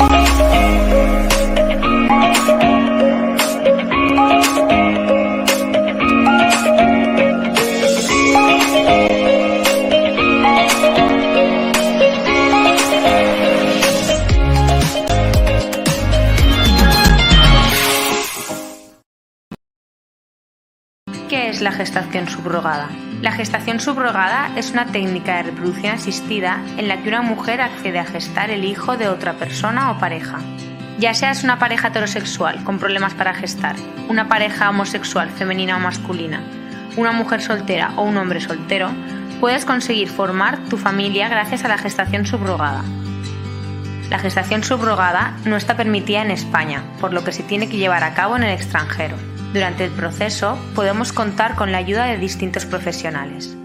Bye. La gestación subrogada? La gestación subrogada es una técnica de reproducción asistida en la que una mujer accede a gestar el hijo de otra persona o pareja. Ya seas una pareja heterosexual con problemas para gestar, una pareja homosexual femenina o masculina, una mujer soltera o un hombre soltero, puedes conseguir formar tu familia gracias a la gestación subrogada. La gestación subrogada no está permitida en España, por lo que se tiene que llevar a cabo en el extranjero. Durante el proceso podemos contar con la ayuda de distintos profesionales.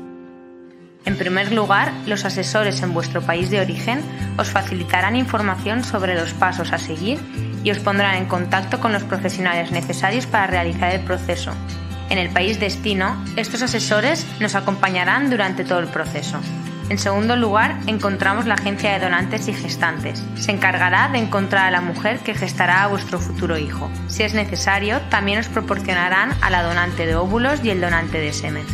En primer lugar, los asesores en vuestro país de origen os facilitarán información sobre los pasos a seguir y os pondrán en contacto con los profesionales necesarios para realizar el proceso. En el país destino, estos asesores nos acompañarán durante todo el proceso. En segundo lugar, encontramos la agencia de donantes y gestantes. Se encargará de encontrar a la mujer que gestará a vuestro futuro hijo. Si es necesario, también os proporcionarán a la donante de óvulos y el donante de semen.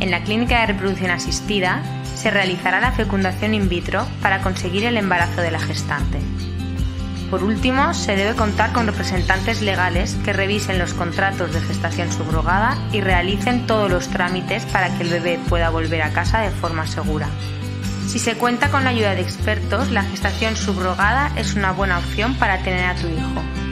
En la clínica de reproducción asistida se realizará la fecundación in vitro para conseguir el embarazo de la gestante. Por último, se debe contar con representantes legales que revisen los contratos de gestación subrogada y realicen todos los trámites para que el bebé pueda volver a casa de forma segura. Si se cuenta con la ayuda de expertos, la gestación subrogada es una buena opción para tener a tu hijo.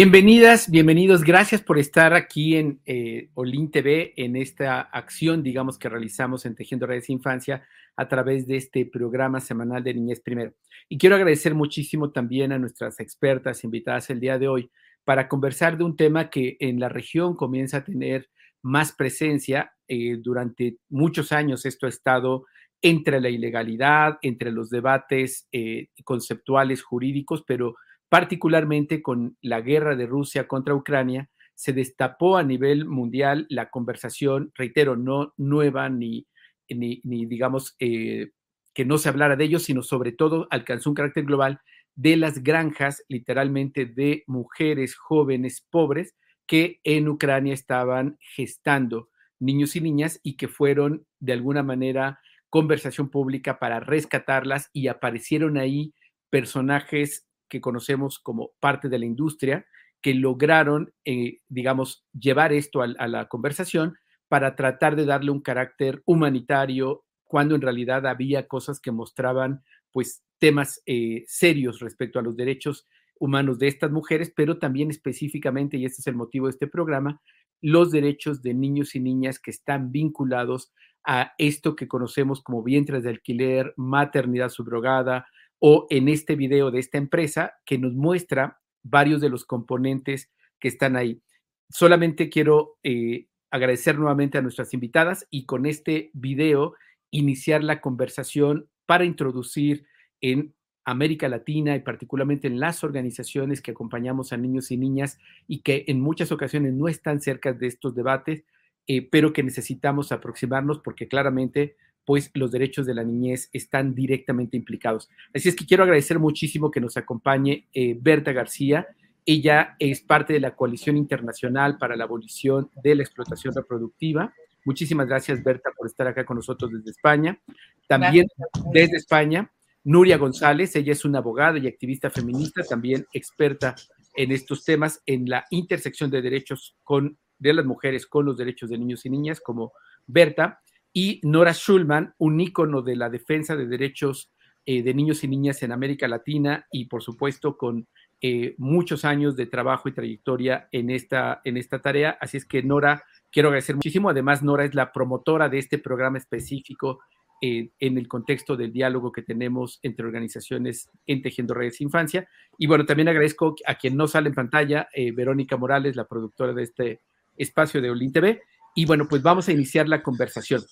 Bienvenidas, bienvenidos. Gracias por estar aquí en eh, Olin TV, en esta acción, digamos, que realizamos en Tejiendo Redes Infancia a través de este programa semanal de Niñez Primero. Y quiero agradecer muchísimo también a nuestras expertas invitadas el día de hoy para conversar de un tema que en la región comienza a tener más presencia. Eh, durante muchos años esto ha estado entre la ilegalidad, entre los debates eh, conceptuales jurídicos, pero particularmente con la guerra de Rusia contra Ucrania, se destapó a nivel mundial la conversación, reitero, no nueva ni, ni, digamos, eh, que no se hablara de ello, sino sobre todo alcanzó un carácter global de las granjas, literalmente, de mujeres jóvenes pobres que en Ucrania estaban gestando niños y niñas y que fueron de alguna manera conversación pública para rescatarlas y aparecieron ahí personajes que conocemos como parte de la industria, que lograron, eh, digamos, llevar esto a, la conversación para tratar de darle un carácter humanitario, cuando en realidad había cosas que mostraban, pues, temas eh, serios respecto a los derechos humanos de estas mujeres, pero también específicamente, y este es el motivo de este programa, los derechos de niños y niñas que están vinculados a esto que conocemos como vientres de alquiler, maternidad subrogada, o en este video de esta empresa que nos muestra varios de los componentes que están ahí. Solamente quiero eh, agradecer nuevamente a nuestras invitadas y con este video iniciar la conversación para introducir en América Latina y particularmente en las organizaciones que acompañamos a niños y niñas y que en muchas ocasiones no están cerca de estos debates, eh, pero que necesitamos aproximarnos porque claramente pues los derechos de la niñez están directamente implicados. Así es que quiero agradecer muchísimo que nos acompañe eh, Berta García. Ella es parte de la Coalición Internacional para la Abolición de la Explotación Reproductiva. Muchísimas gracias, Berta, por estar acá con nosotros desde España. También desde España, Nuria González, ella es una abogada y activista feminista, también experta en estos temas, en la intersección de derechos con, de las mujeres con los derechos de niños y niñas, como Berta y Nora Schulman, un ícono de la defensa de derechos eh, de niños y niñas en América Latina y por supuesto con eh, muchos años de trabajo y trayectoria en esta, en esta tarea. Así es que Nora, quiero agradecer muchísimo. Además, Nora es la promotora de este programa específico eh, en el contexto del diálogo que tenemos entre organizaciones en Tejiendo Redes Infancia. Y bueno, también agradezco a quien no sale en pantalla, Verónica Morales, la productora de este espacio de Olin TV. Y bueno, pues vamos a iniciar la conversación.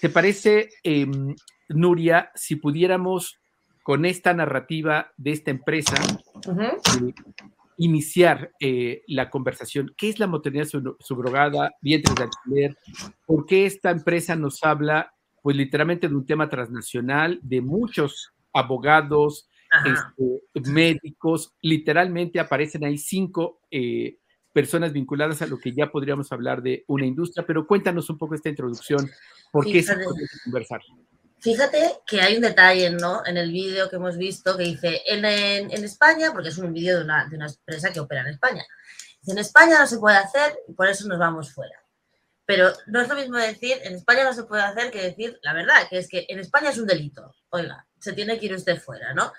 ¿Te parece, em, Nuria, si pudiéramos con esta narrativa de esta empresa, eh, iniciar eh, la conversación. ¿Qué es la maternidad subrogada, vientres de alquiler? ¿Por qué esta empresa nos habla, pues literalmente de un tema transnacional, de muchos abogados, este, médicos, literalmente aparecen ahí cinco eh, personas vinculadas a lo que ya podríamos hablar de una industria, pero cuéntanos un poco esta introducción, ¿por qué se puede conversar? Fíjate que hay un detalle ¿no? en el vídeo que hemos visto que dice, en, en, España, porque es un vídeo de una, de una, empresa que opera en España, dice, en España no se puede hacer y por eso nos vamos fuera. Pero no es lo mismo decir, en España no se puede hacer que decir la verdad, que es que en España es un delito. Oiga, se tiene que ir usted fuera, ¿no?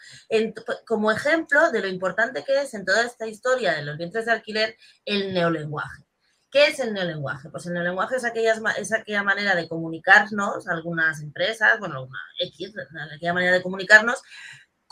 como ejemplo de lo importante que es en toda esta historia de los vientres de alquiler el neolenguaje. ¿Qué es el neolenguaje? Pues el neolenguaje es, es aquella manera de comunicarnos, algunas empresas, bueno, una X, aquella manera de comunicarnos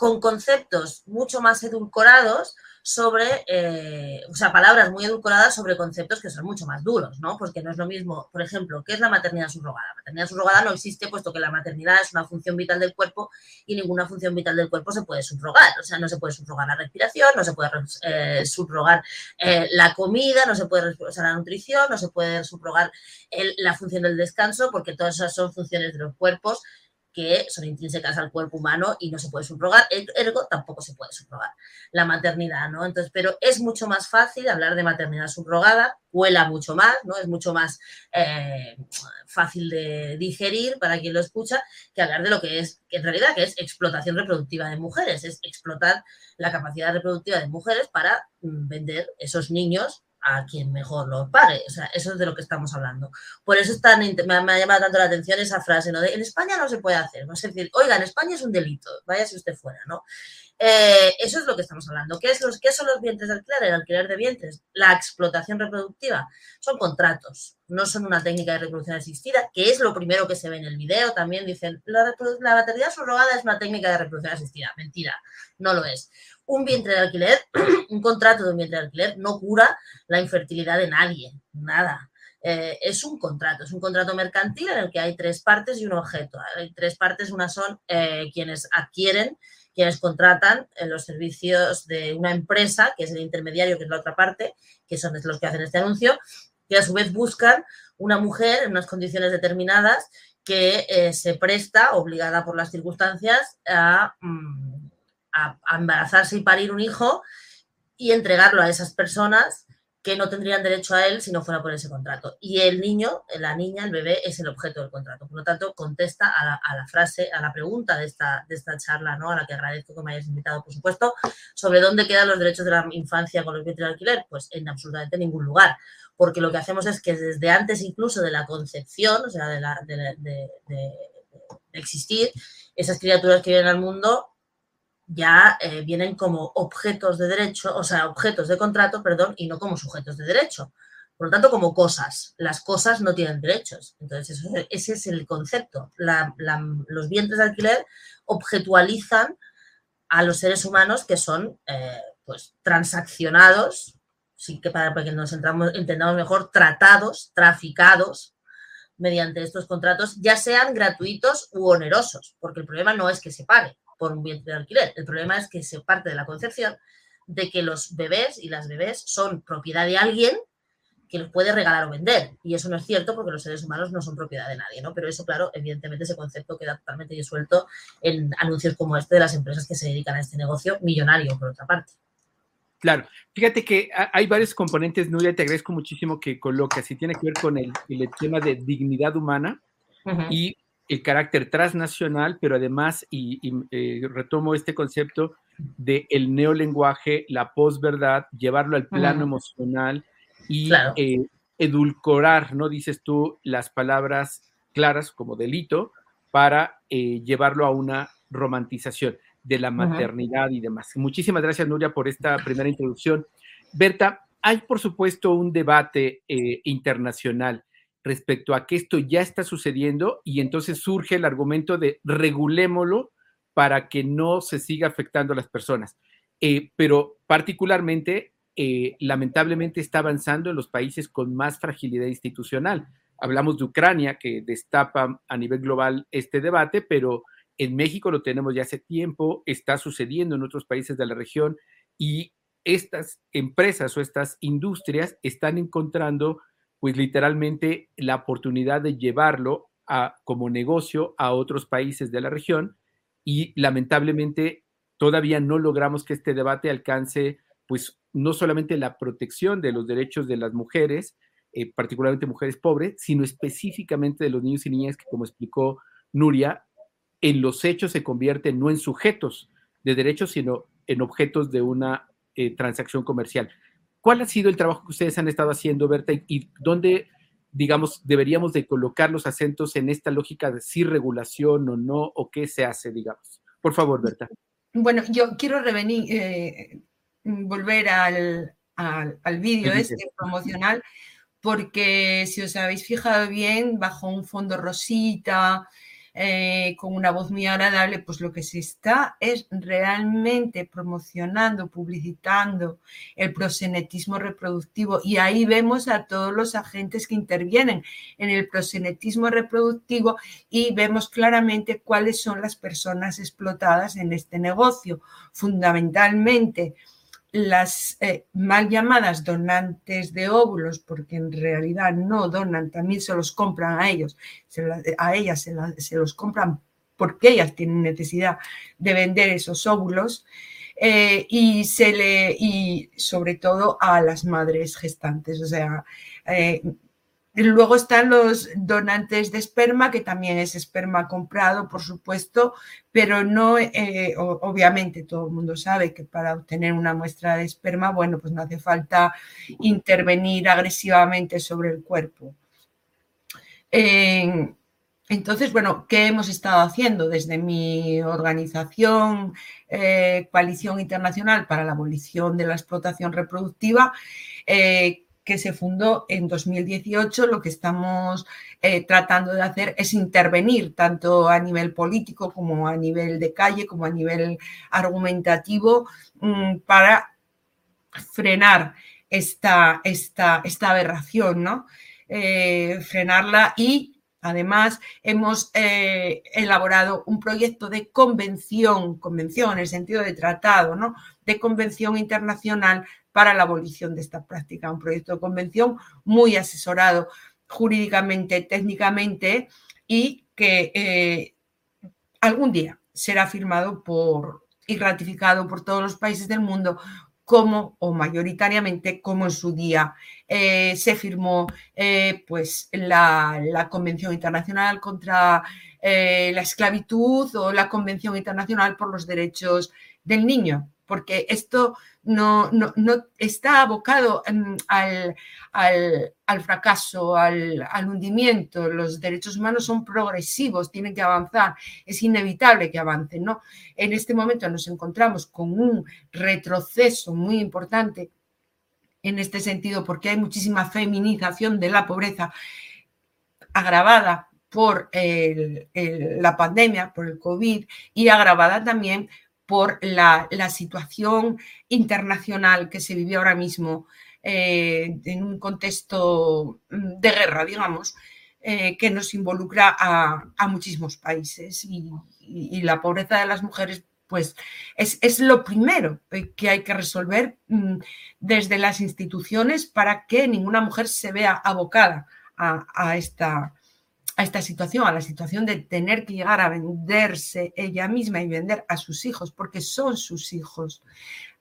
con conceptos mucho más edulcorados sobre, eh, o sea, palabras muy edulcoradas sobre conceptos que son mucho más duros, ¿no? Porque no es lo mismo, por ejemplo, ¿qué es la maternidad subrogada? La maternidad subrogada no existe puesto que la maternidad es una función vital del cuerpo y ninguna función vital del cuerpo se puede subrogar, o sea, no se puede subrogar la respiración, no se puede eh, subrogar eh, la comida, no se puede o la nutrición, no se puede subrogar la función del descanso, porque todas esas son funciones de los cuerpos que son intrínsecas al cuerpo humano y no se puede subrogar, ergo tampoco se puede subrogar la maternidad, ¿no? Entonces, pero es mucho más fácil hablar de maternidad subrogada, cuela mucho más, ¿no? Es mucho más eh, fácil de digerir para quien lo escucha que hablar de lo que es, que en realidad, que es explotación reproductiva de mujeres, es explotar la capacidad reproductiva de mujeres para mm, vender esos niños a quien mejor lo pague. O sea, eso es de lo que estamos hablando. Por eso me, ha, llamado tanto la atención esa frase, ¿no? De, en España no se puede hacer, ¿no? Es decir, oiga, en España es un delito, vaya si usted fuera, ¿no? Eh, eso es lo que estamos hablando. ¿Qué, es los, ¿Qué son los vientres de alquiler? El alquiler de vientres, la explotación reproductiva, son contratos, no son una técnica de reproducción asistida, que es lo primero que se ve en el video. También dicen, la, la maternidad subrogada es una técnica de reproducción asistida. Mentira, no lo es un vientre de alquiler, un contrato de un vientre de alquiler no cura la infertilidad de nadie, nada. Eh, es un contrato, es un contrato mercantil en el que hay tres partes y un objeto. Hay tres partes, una son eh, quienes adquieren, quienes contratan eh, los servicios de una empresa, que es el intermediario, que es la otra parte, que son los que hacen este anuncio, que a su vez buscan una mujer en unas condiciones determinadas que se presta, obligada por las circunstancias, a... Mm, a, embarazarse y parir un hijo y entregarlo a esas personas que no tendrían derecho a él si no fuera por ese contrato. Y el niño, la niña, el bebé es el objeto del contrato. Por lo tanto, contesta a la, frase, a la pregunta de esta, de esta charla, ¿no? a la que agradezco que me hayas invitado, por supuesto, sobre dónde quedan los derechos de la infancia con los bienes de alquiler. Pues en absolutamente ningún lugar. Porque lo que hacemos es que desde antes incluso de la concepción, o sea, de, la, de existir, esas criaturas que vienen al mundo ya eh, vienen como objetos de derecho, o sea, objetos de contrato, perdón, y no como sujetos de derecho. Por lo tanto, como cosas. Las cosas no tienen derechos. Entonces, ese es el concepto. los vientres de alquiler objetualizan a los seres humanos que son eh, pues, transaccionados, sí que para, que nos entendamos mejor, tratados, traficados mediante estos contratos, ya sean gratuitos u onerosos, porque el problema no es que se pague, por un vientre de alquiler. El problema es que se parte de la concepción de que los bebés y las bebés son propiedad de alguien que los puede regalar o vender. Y eso no es cierto porque los seres humanos no son propiedad de nadie, ¿no? Pero eso, claro, evidentemente ese concepto queda totalmente disuelto en anuncios como este de las empresas que se dedican a este negocio millonario, por otra parte. Claro, fíjate que hay varios componentes, Nuria, te agradezco muchísimo que colocas y tiene que ver con el, tema de dignidad humana y el carácter transnacional, pero además, y, eh, retomo este concepto de el neolenguaje, la posverdad, llevarlo al plano emocional y eh, edulcorar, ¿no? Dices tú, las palabras claras como delito para eh, llevarlo a una romantización de la maternidad y demás. Muchísimas gracias, Nuria, por esta primera introducción. Berta, hay por supuesto un debate internacional respecto a que esto ya está sucediendo y entonces surge el argumento de regulémoslo para que no se siga afectando a las personas. Eh, pero particularmente, eh, lamentablemente está avanzando en los países con más fragilidad institucional. Hablamos de Ucrania, que destapa a nivel global este debate, pero en México lo tenemos ya hace tiempo, está sucediendo en otros países de la región y estas empresas o estas industrias están encontrando pues literalmente la oportunidad de llevarlo a, como negocio a otros países de la región y lamentablemente todavía no logramos que este debate alcance pues no solamente la protección de los derechos de las mujeres, eh, particularmente mujeres pobres, sino específicamente de los niños y niñas que, como explicó Nuria, en los hechos se convierten no en sujetos de derechos, sino en objetos de una eh, transacción comercial. ¿Cuál ha sido el trabajo que ustedes han estado haciendo, Berta, y, dónde, digamos, deberíamos de colocar los acentos en esta lógica de si regulación o no, o qué se hace, digamos? Por favor, Berta. Bueno, yo quiero revenir, eh, volver al, al, vídeo este promocional, porque si os habéis fijado bien, bajo un fondo rosita, eh, con una voz muy agradable, pues lo que se está es realmente promocionando, publicitando el prosenetismo reproductivo y ahí vemos a todos los agentes que intervienen en el prosenetismo reproductivo y vemos claramente cuáles son las personas explotadas en este negocio. Fundamentalmente, las eh, mal llamadas donantes de óvulos, porque en realidad no donan, también se los compran a ellos, a ellas se, los compran porque ellas tienen necesidad de vender esos óvulos, eh, y, se le, y sobre todo a las madres gestantes, o sea, eh, Luego están los donantes de esperma, que también es esperma comprado, por supuesto, pero no, eh, obviamente todo el mundo sabe que para obtener una muestra de esperma, bueno, pues no hace falta intervenir agresivamente sobre el cuerpo. entonces, bueno, ¿qué hemos estado haciendo desde mi organización, eh, Coalición Internacional para la Abolición de la Explotación Reproductiva? Eh, que se fundó en 2018, lo que estamos eh, tratando de hacer es intervenir tanto a nivel político como a nivel de calle, como a nivel argumentativo, mm, para frenar esta, esta, esta aberración, ¿no? Eh, frenarla y Además, hemos eh, elaborado un proyecto de convención, convención en el sentido de tratado, ¿no? De convención internacional para la abolición de esta práctica. Un proyecto de convención muy asesorado jurídicamente, técnicamente y que eh, algún día será firmado por y ratificado por todos los países del mundo como o mayoritariamente como en su día eh, se firmó eh, pues la, la, Convención Internacional contra la Esclavitud o la Convención Internacional por los Derechos del Niño, porque esto no, no, está abocado mm, al, al, fracaso, al, hundimiento. Los derechos humanos son progresivos, tienen que avanzar, es inevitable que avancen. ¿no? En este momento nos encontramos con un retroceso muy importante en este sentido, porque hay muchísima feminización de la pobreza agravada por la pandemia, por el COVID y agravada también por la, situación internacional que se vive ahora mismo eh, en un contexto mm, de guerra, digamos, eh, que nos involucra a, muchísimos países. Y, la pobreza de las mujeres pues es, lo primero que hay que resolver mm, desde las instituciones para que ninguna mujer se vea abocada a esta, a esta situación, a la situación de tener que llegar a venderse ella misma y vender a sus hijos, porque son sus hijos.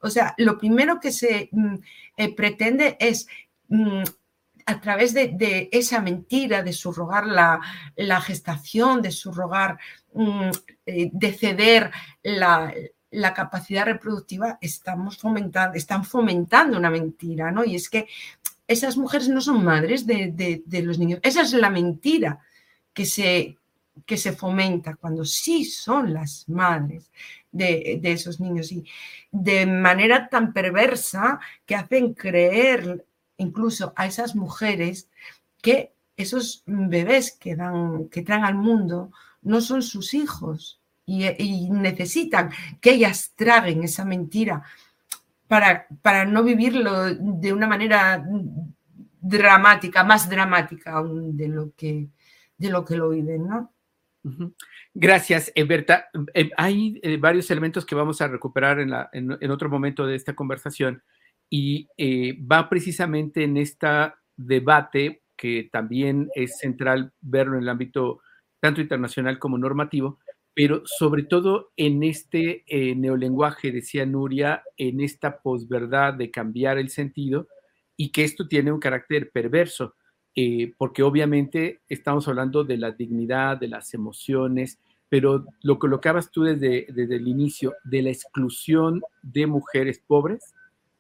O sea, lo primero que se mm, eh, pretende es mm, a través de, esa mentira de subrogar la, la gestación, de subrogar, mm, eh, de ceder la, capacidad reproductiva, estamos fomentando, están fomentando una mentira, ¿no? Y es que esas mujeres no son madres de, de los niños, esa es la mentira que se, que se fomenta cuando sí son las madres de, esos niños y de manera tan perversa que hacen creer incluso a esas mujeres que esos bebés que, dan, que traen al mundo no son sus hijos y, necesitan que ellas traguen esa mentira para, para no vivirlo de una manera dramática, más dramática aún de lo que, de lo que lo viven, ¿no? Gracias, Berta. Eh, hay eh, varios elementos que vamos a recuperar en, otro momento de esta conversación y eh, va precisamente en este debate que también es central verlo en el ámbito tanto internacional como normativo, pero sobre todo en este neolenguaje, decía Nuria, en esta posverdad de cambiar el sentido y que esto tiene un carácter perverso eh, porque obviamente estamos hablando de la dignidad, de las emociones, pero lo colocabas tú desde, desde el inicio, de la exclusión de mujeres pobres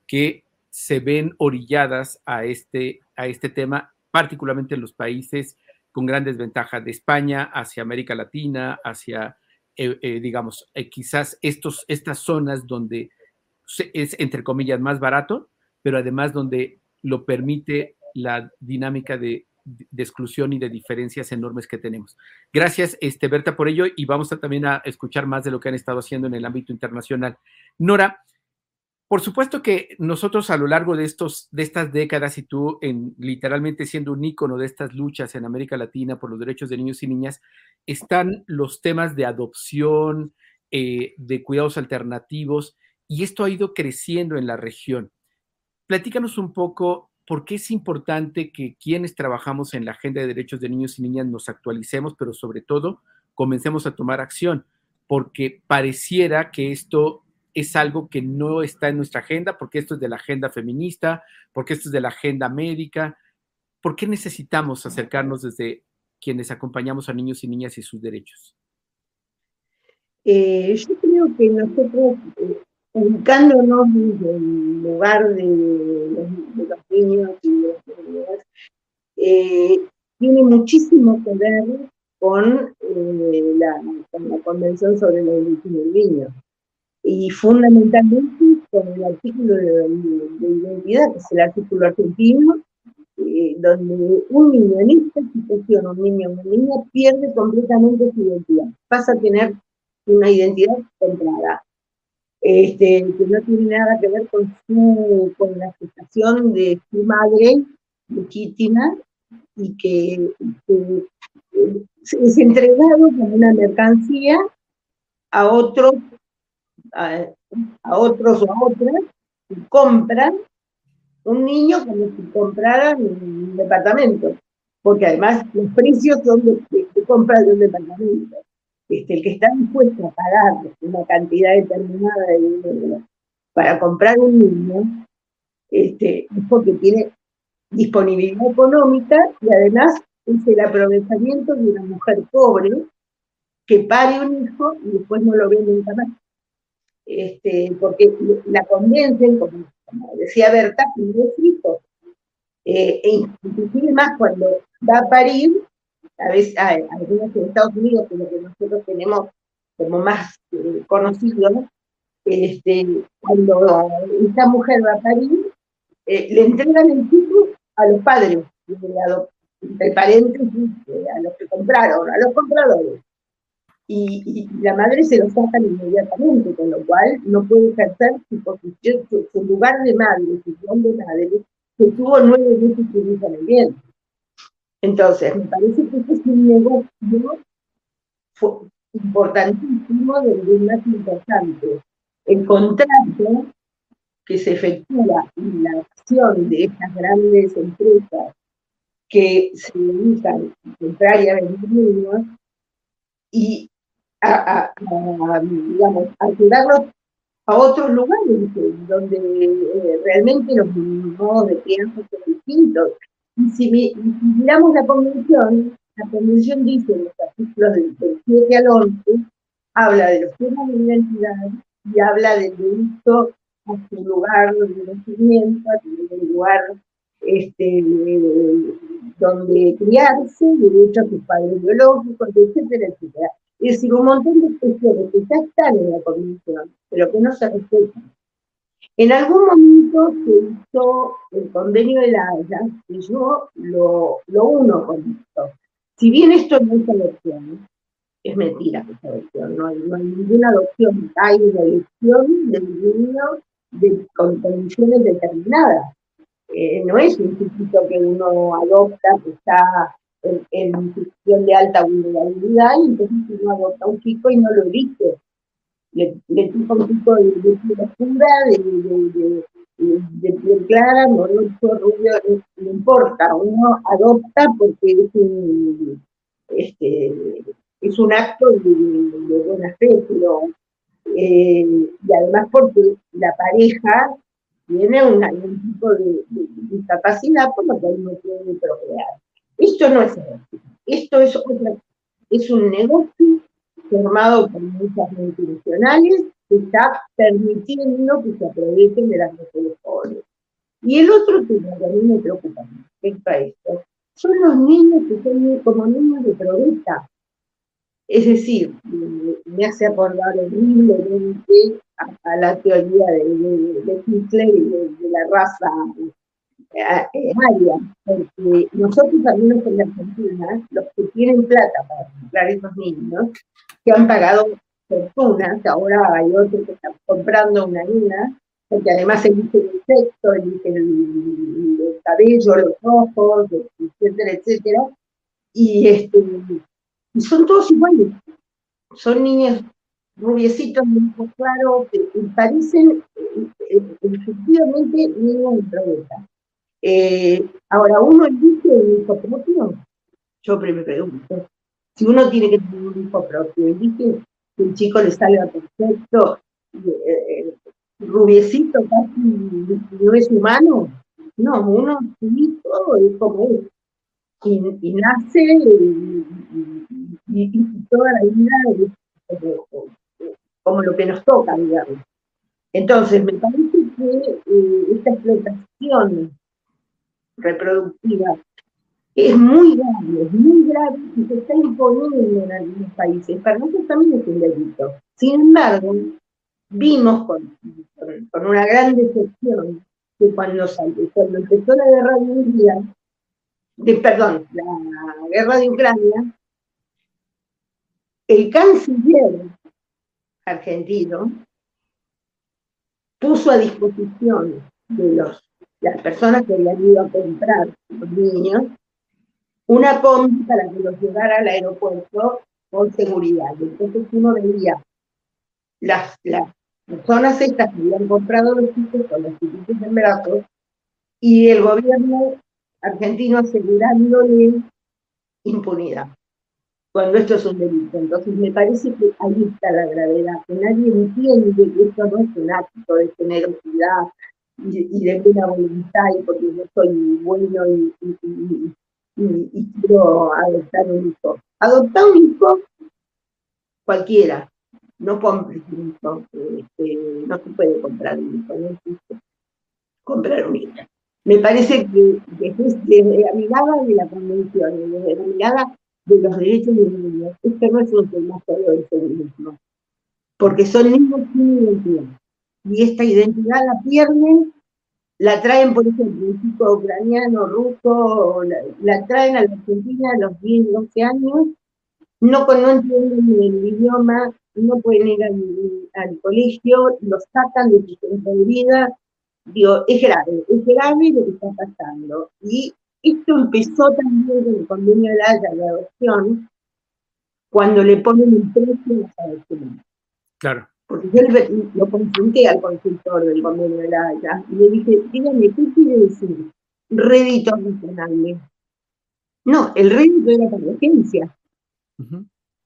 que se ven orilladas a este, a este tema, particularmente en los países con grandes ventajas de España hacia América Latina, hacia, eh, eh, digamos, quizás estos, estas zonas donde es, entre comillas, más barato, pero además donde lo permite la dinámica de, exclusión y de diferencias enormes que tenemos. Gracias, este, Berta, por ello y vamos también a escuchar más de lo que han estado haciendo en el ámbito internacional. Nora, por supuesto que nosotros a lo largo de, estos, de estas décadas y tú en, literalmente siendo un ícono de estas luchas en América Latina por los derechos de niños y niñas, están los temas de adopción, eh, de cuidados alternativos, y esto ha ido creciendo en la región. Platícanos un poco por qué es importante que quienes trabajamos en la agenda de derechos de niños y niñas nos actualicemos, pero sobre todo comencemos a tomar acción, porque pareciera que esto es algo que no está en nuestra agenda, porque esto es de la agenda feminista, porque esto es de la agenda médica. ¿Por qué necesitamos acercarnos desde quienes acompañamos a niños y niñas y sus derechos? Eh, yo creo que nosotros eh, ubicándonos en el lugar de los, niños y de las niñas, eh, tiene muchísimo que ver con, eh, la, Convención sobre los Derechos del Niño. Y fundamentalmente con el artículo de, identidad, que es el artículo argentino, eh, donde un niño en esta situación, un niño o una niña, pierde completamente su identidad, pasa a tener una identidad comprada este, que no tiene nada que ver con, su, con la gestación de su madre legítima y que, es entregado como una mercancía a otros, a, otros o a otras que compran un niño como si compraran un departamento, porque además los precios son de, de compra de un departamento. Este, el que está dispuesto a pagar una cantidad determinada de dinero para comprar un niño, este, es porque tiene disponibilidad económica y además es el aprovechamiento de una mujer pobre que pare un hijo y después no lo ve nunca más. Este, porque la convencen, como, decía Berta, que no es hijo. Eh, e inclusive más cuando va a parir, a veces hay en Estados Unidos, que lo que nosotros tenemos como más eh, conocido, este, cuando esta mujer va a parir, eh, le entregan el título a los padres, entre paréntesis, eh, a los que compraron, a los compradores. Y, la madre se lo sacan inmediatamente, con lo cual no puede ejercer su posición, su, lugar de madre, su plan de madre, que tuvo nueve meses en el vientre. Entonces, me parece que este es un negocio importantísimo, del más importante. El contrato que se efectúa en la acción de estas grandes empresas que se dedican a comprar y a vender niños y a, digamos, a llevarlos a otros lugares donde eh, realmente los modos de crianza son distintos si, miramos la convención, la convención dice en los artículos del, 7 al 11, habla de los temas de identidad y habla del derecho a su lugar de nacimiento, a su lugar este, donde criarse, derecho a sus padres biológicos, etcétera, etcétera. Es decir, un montón de cuestiones que ya están en la convención, pero que no se respetan. En algún momento se hizo el convenio de la Haya y yo lo, uno con esto. Si bien esto no es adopción, es mentira que es adopción, no hay, ninguna adopción, hay una elección del niño de, con condiciones determinadas. Eh, no es un chiquito que uno adopta, que está en, situación de alta vulnerabilidad y entonces uno adopta un chico y no lo elige. Le toca un chico de, piel oscura, de, de, de, piel clara, morocho, rubio, no importa, uno adopta porque es un, este, es un acto de, buena fe, pero eh, y además porque la pareja tiene un tipo de, discapacidad por lo que no puede procrear. Esto no es esto es, es un negocio formado por muchas multinacionales que está permitiendo que se aprovechen de las mujeres pobres. Y el otro tema que a mí me preocupa respecto a esto son los niños que son como niños de proveta. Es decir, me hace acordar horriblemente a, la teoría de, Hitler y de, la raza eh, eh, aria, porque nosotros también en la Argentina, los que tienen plata para comprar esos niños, que han pagado fortunas, ahora hay otros que están comprando una niña, porque además eligen el sexo, eligen el, el, cabello, los ojos, etcétera, etcétera, y, este, y son todos iguales. Son niños rubiecitos, muy claros, que parecen eh, efectivamente niños de proveta. Eh, ahora, ¿uno elige un hijo propio? Yo me pregunto. Si uno tiene que tener un hijo propio, elige que el chico le salga perfecto, eh, rubiecito, casi no es humano. No, uno, su hijo es como es. Y, nace y, toda la vida es como, lo que nos toca, digamos. Entonces, me parece que eh, esta explotación reproductiva es muy grave, es muy grave y se está imponiendo en algunos países. Para nosotros también es un delito. Sin embargo, vimos con, con, una gran decepción que cuando, cuando empezó la guerra de Hungría, de, perdón, la guerra de Ucrania, el canciller argentino puso a disposición de los, las personas que habían ido a comprar los niños una combi para que los llevara al aeropuerto con seguridad. Entonces uno veía las, las personas estas que habían comprado los tickets con los tickets en brazos y el gobierno argentino asegurándole impunidad cuando esto es un delito. Entonces me parece que ahí está la gravedad, que nadie entiende que esto no es un acto de generosidad y, de buena voluntad y porque yo soy bueno y, y, quiero adoptar un hijo. Adoptar un hijo cualquiera, no compres un hijo, este, no se puede comprar un hijo, no existe comprar un hijo. Me parece que desde, la mirada de la convención, desde la mirada de los derechos de los niños, este no es un tema solo del feminismo, porque son niños sin identidad. Y esta identidad la pierden la traen, por ejemplo, un chico ucraniano, ruso, la, traen a la Argentina a los 10, 12 años, no, no entienden el idioma, no pueden ir al, colegio, los sacan de su centro vida. Digo, es grave, es grave lo que está pasando. Y esto empezó también con el convenio de la Haya de adopción, cuando le ponen un precio a las adopciones. Claro. Porque yo lo consulté al consultor del convenio de la Haya y le dije, dígame, ¿qué quiere decir rédito razonable? No, el rédito era para la agencia,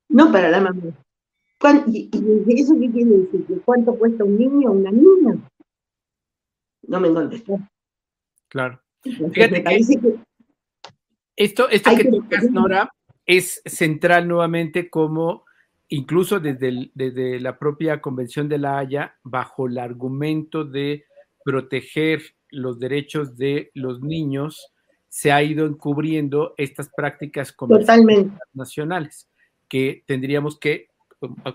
no para la mamá. ¿Y, eso qué quiere decir? ¿Cuánto cuesta un niño o una niña? No me contestó. Claro. Fíjate que, esto, esto que, que tocas, Nora, es central nuevamente como incluso desde, desde la propia Convención de la Haya, bajo el argumento de proteger los derechos de los niños, se ha ido encubriendo estas prácticas nacionales que tendríamos que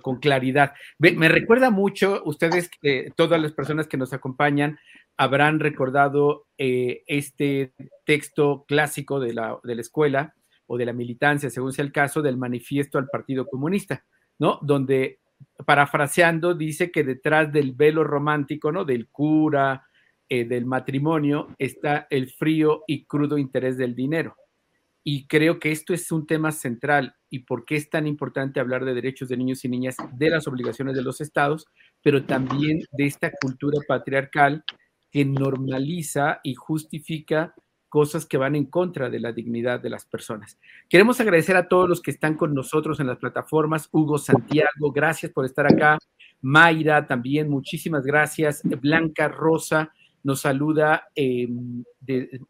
con claridad. Me recuerda mucho, ustedes, todas las personas que nos acompañan, habrán recordado eh, este texto clásico de la, de la escuela o de la militancia, según sea el caso, del manifiesto al Partido Comunista. ¿No? Donde, parafraseando, dice que detrás del velo romántico, ¿no? Del cura, eh, del matrimonio, está el frío y crudo interés del dinero. y creo que esto es un tema central y por qué es tan importante hablar de derechos de niños y niñas, de las obligaciones de los estados, pero también de esta cultura patriarcal que normaliza y justifica cosas que van en contra de la dignidad de las personas. Queremos agradecer a todos los que están con nosotros en las plataformas. Hugo Santiago, gracias por estar acá. Mayra también, muchísimas gracias. Blanca Rosa nos saluda. Em,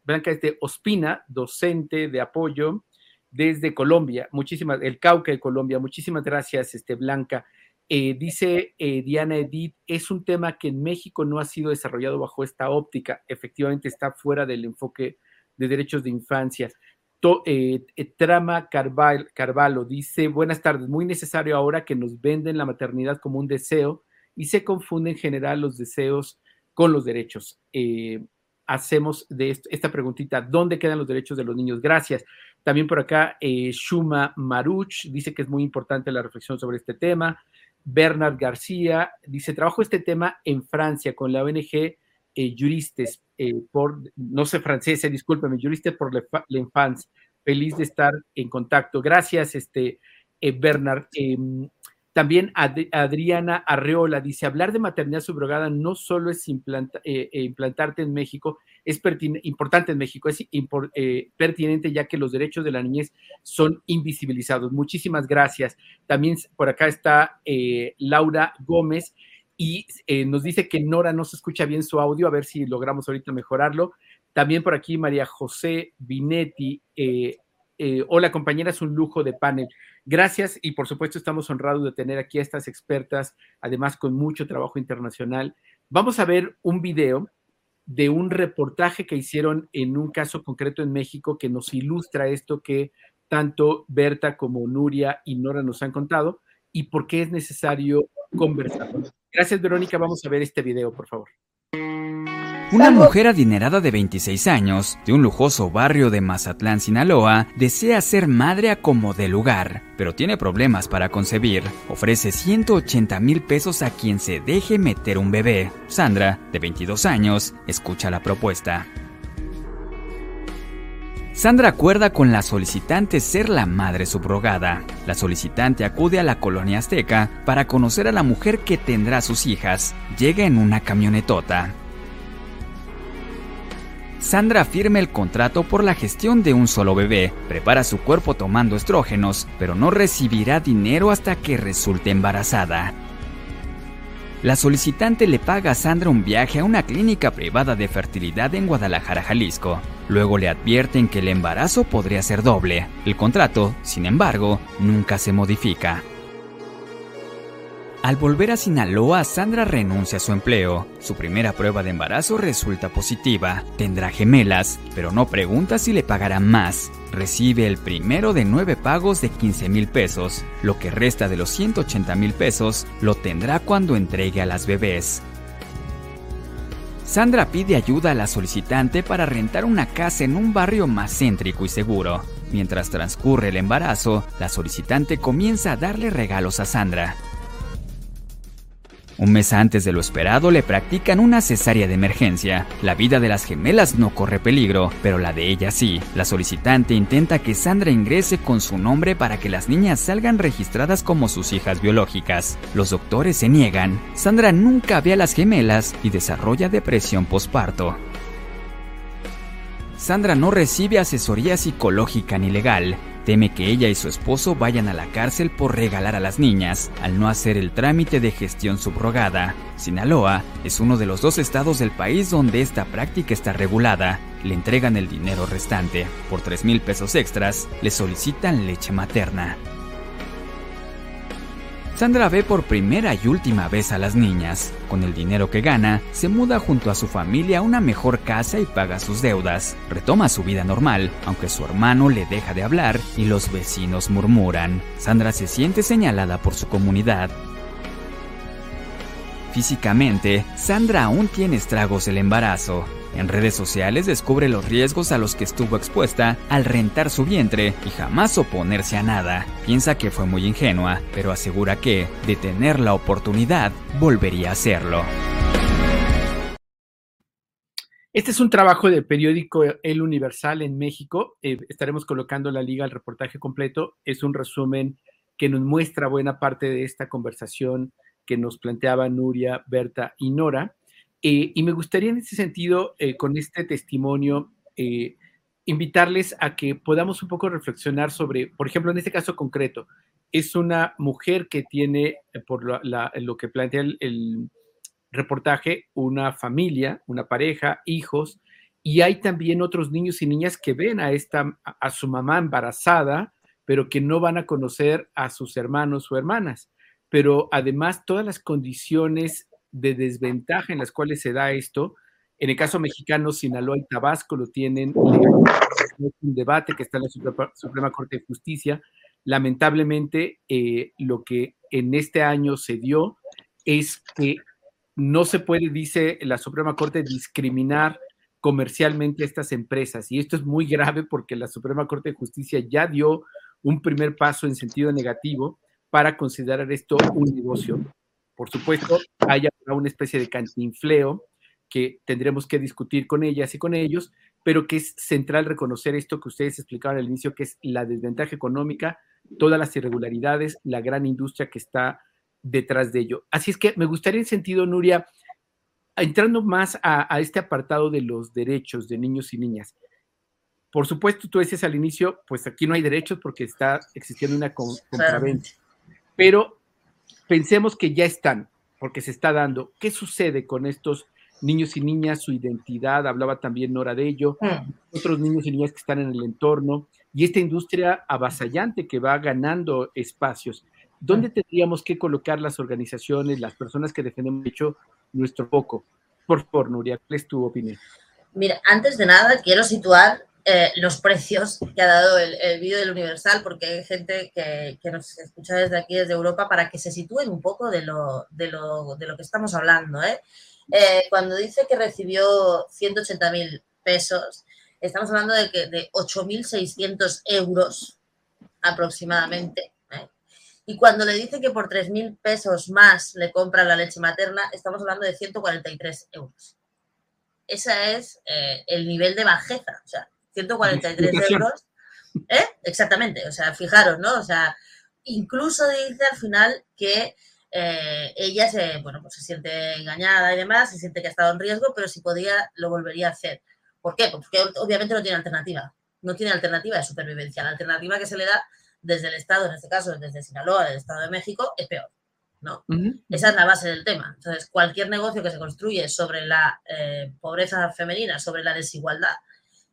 Blanca es de Ospina, docente de apoyo desde Colombia. Muchísimas, el Cauca de Colombia. Muchísimas gracias, este, Blanca. Eh, dice eh, Diana Edith, es un tema que en México no ha sido desarrollado bajo esta óptica. Efectivamente está fuera del enfoque de Derechos de Infancia. Eh, eh, Trama Carvalho dice, buenas tardes, muy necesario ahora que nos venden la maternidad como un deseo y se confunden en general los deseos con los derechos. Eh, hacemos de esta preguntita, ¿dónde quedan los derechos de los niños? Gracias. También por acá, Shuma Maruch dice que es muy importante la reflexión sobre este tema. Bernard García dice, trabajo este tema en Francia con la ONG eh, juristes eh, por, no sé francés, discúlpeme, juristes por l'infance. Feliz de estar en contacto. Gracias, este, eh, Bernard. Em, también Adriana Arreola dice, hablar de maternidad subrogada no solo es implantarte en México, es importante en México, es pertinente ya que los derechos de la niñez son invisibilizados. Muchísimas gracias. También por acá está Laura Gómez y eh, nos dice que Nora no se escucha bien su audio, a ver si logramos ahorita mejorarlo. También por aquí María José Binetti. Eh, eh, hola compañera, es un lujo de panel. Gracias y por supuesto estamos honrados de tener aquí a estas expertas, además con mucho trabajo internacional. Vamos a ver un video de un reportaje que hicieron en un caso concreto en México que nos ilustra esto que tanto Berta como Nuria y Nora nos han contado y por qué es necesario conversar. Gracias, Verónica. Vamos a ver este video, por favor. Una mujer adinerada de 26 años, de un lujoso barrio de Mazatlán, Sinaloa, desea ser madre a como de lugar, pero tiene problemas para concebir. Ofrece 180 mil pesos a quien se deje meter un bebé. Sandra, de 22 años, escucha la propuesta. Sandra acuerda con la solicitante ser la madre subrogada. La solicitante acude a la colonia azteca para conocer a la mujer que tendrá sus hijas. Llega en una camionetota. Sandra firma el contrato por la gestión de un solo bebé, prepara su cuerpo tomando estrógenos, pero no recibirá dinero hasta que resulte embarazada. La solicitante le paga a Sandra un viaje a una clínica privada de fertilidad en Guadalajara, Jalisco. Luego le advierten que el embarazo podría ser doble. El contrato, sin embargo, nunca se modifica. Al volver a Sinaloa, Sandra renuncia a su empleo. Su primera prueba de embarazo resulta positiva. Tendrá gemelas, pero no pregunta si le pagarán más. Recibe el primero de nueve pagos de 15 mil pesos. Lo que resta de los 180 mil pesos lo tendrá cuando entregue a las bebés. Sandra pide ayuda a la solicitante para rentar una casa en un barrio más céntrico y seguro. Mientras transcurre el embarazo, la solicitante comienza a darle regalos a Sandra. Un mes antes de lo esperado le practican una cesárea de emergencia. La vida de las gemelas no corre peligro, pero la de ella sí. La solicitante intenta que Sandra ingrese con su nombre para que las niñas salgan registradas como sus hijas biológicas. Los doctores se niegan. Sandra nunca ve a las gemelas y desarrolla depresión posparto. Sandra no recibe asesoría psicológica ni legal. Teme que ella y su esposo vayan a la cárcel por regalar a las niñas, al no hacer el trámite de gestión subrogada. Sinaloa es uno de los dos estados del país donde esta práctica está regulada. Le entregan el dinero restante. Por 3 mil pesos extras, le solicitan leche materna. Sandra ve por primera y última vez a las niñas. Con el dinero que gana, se muda junto a su familia a una mejor casa y paga sus deudas. Retoma su vida normal, aunque su hermano le deja de hablar y los vecinos murmuran. Sandra se siente señalada por su comunidad. Físicamente, Sandra aún tiene estragos del embarazo. En redes sociales descubre los riesgos a los que estuvo expuesta al rentar su vientre y jamás oponerse a nada. Piensa que fue muy ingenua, pero asegura que, de tener la oportunidad, volvería a hacerlo. Este es un trabajo del periódico El Universal en México. Eh, estaremos colocando la liga al reportaje completo. Es un resumen que nos muestra buena parte de esta conversación que nos planteaba Nuria, Berta y Nora. Eh, y me gustaría en ese sentido, eh, con este testimonio, invitarles a que podamos un poco reflexionar sobre, por ejemplo, en este caso concreto, es una mujer que tiene, por lo que plantea el reportaje una familia, una pareja, hijos, y hay también otros niños y niñas que ven a esta a su mamá embarazada, pero que no van a conocer a sus hermanos o hermanas. Pero además todas las condiciones de desventaja en las cuales se da esto, en el caso mexicano, Sinaloa y Tabasco lo tienen, es un debate que está en la Suprema, Corte de Justicia. Lamentablemente, eh, lo que en este año se dio es que no se puede, dice la Suprema Corte, discriminar comercialmente a estas empresas. Y esto es muy grave porque la Suprema Corte de Justicia ya dio un primer paso en sentido negativo para considerar esto un negocio. Por supuesto, hay una especie de cantinfleo que tendremos que discutir con ellas y con ellos, pero que es central reconocer esto que ustedes explicaban al inicio, que es la desventaja económica, todas las irregularidades, la gran industria que está detrás de ello. Así es que me gustaría en sentido, Nuria, entrando más a, este apartado de los derechos de niños y niñas. Por supuesto, tú decías al inicio, pues aquí no hay derechos porque está existiendo una compraventa. Pero pensemos que ya están, porque se está dando. ¿Qué sucede con estos niños y niñas, su identidad? Hablaba también Nora de ello. Mm. Otros niños y niñas que están en el entorno y esta industria avasallante que va ganando espacios. ¿Dónde tendríamos que colocar las organizaciones, las personas que defendemos hecho nuestro foco? Por favor, Nuria, ¿cuál es tu opinión? Mira, antes de nada quiero situar eh, los precios que ha dado el, vídeo del Universal, porque hay gente que, nos escucha desde aquí, desde Europa, para que se sitúen un poco de lo, de lo, de lo que estamos hablando. ¿eh? Eh, cuando dice que recibió 180 mil pesos, estamos hablando de, que, de 8.600 euros aproximadamente y cuando le dice que por 3.000 pesos más le compra la leche materna, estamos hablando de 143 euros. Ese es el nivel de bajeza. O sea, 143 euros. ¿eh? Exactamente. O sea, fijaros, ¿no? O sea, incluso dice al final que eh, ella se, bueno, pues se siente engañada y demás, se siente que ha estado en riesgo, pero si podía, lo volvería a hacer. ¿Por qué? Porque obviamente no tiene alternativa. No tiene alternativa de supervivencia. La alternativa que se le da desde el Estado, en este caso desde Sinaloa, del Estado de México, es peor. ¿no? Esa es la base del tema. Entonces, cualquier negocio que se construye sobre la eh, pobreza femenina, sobre la desigualdad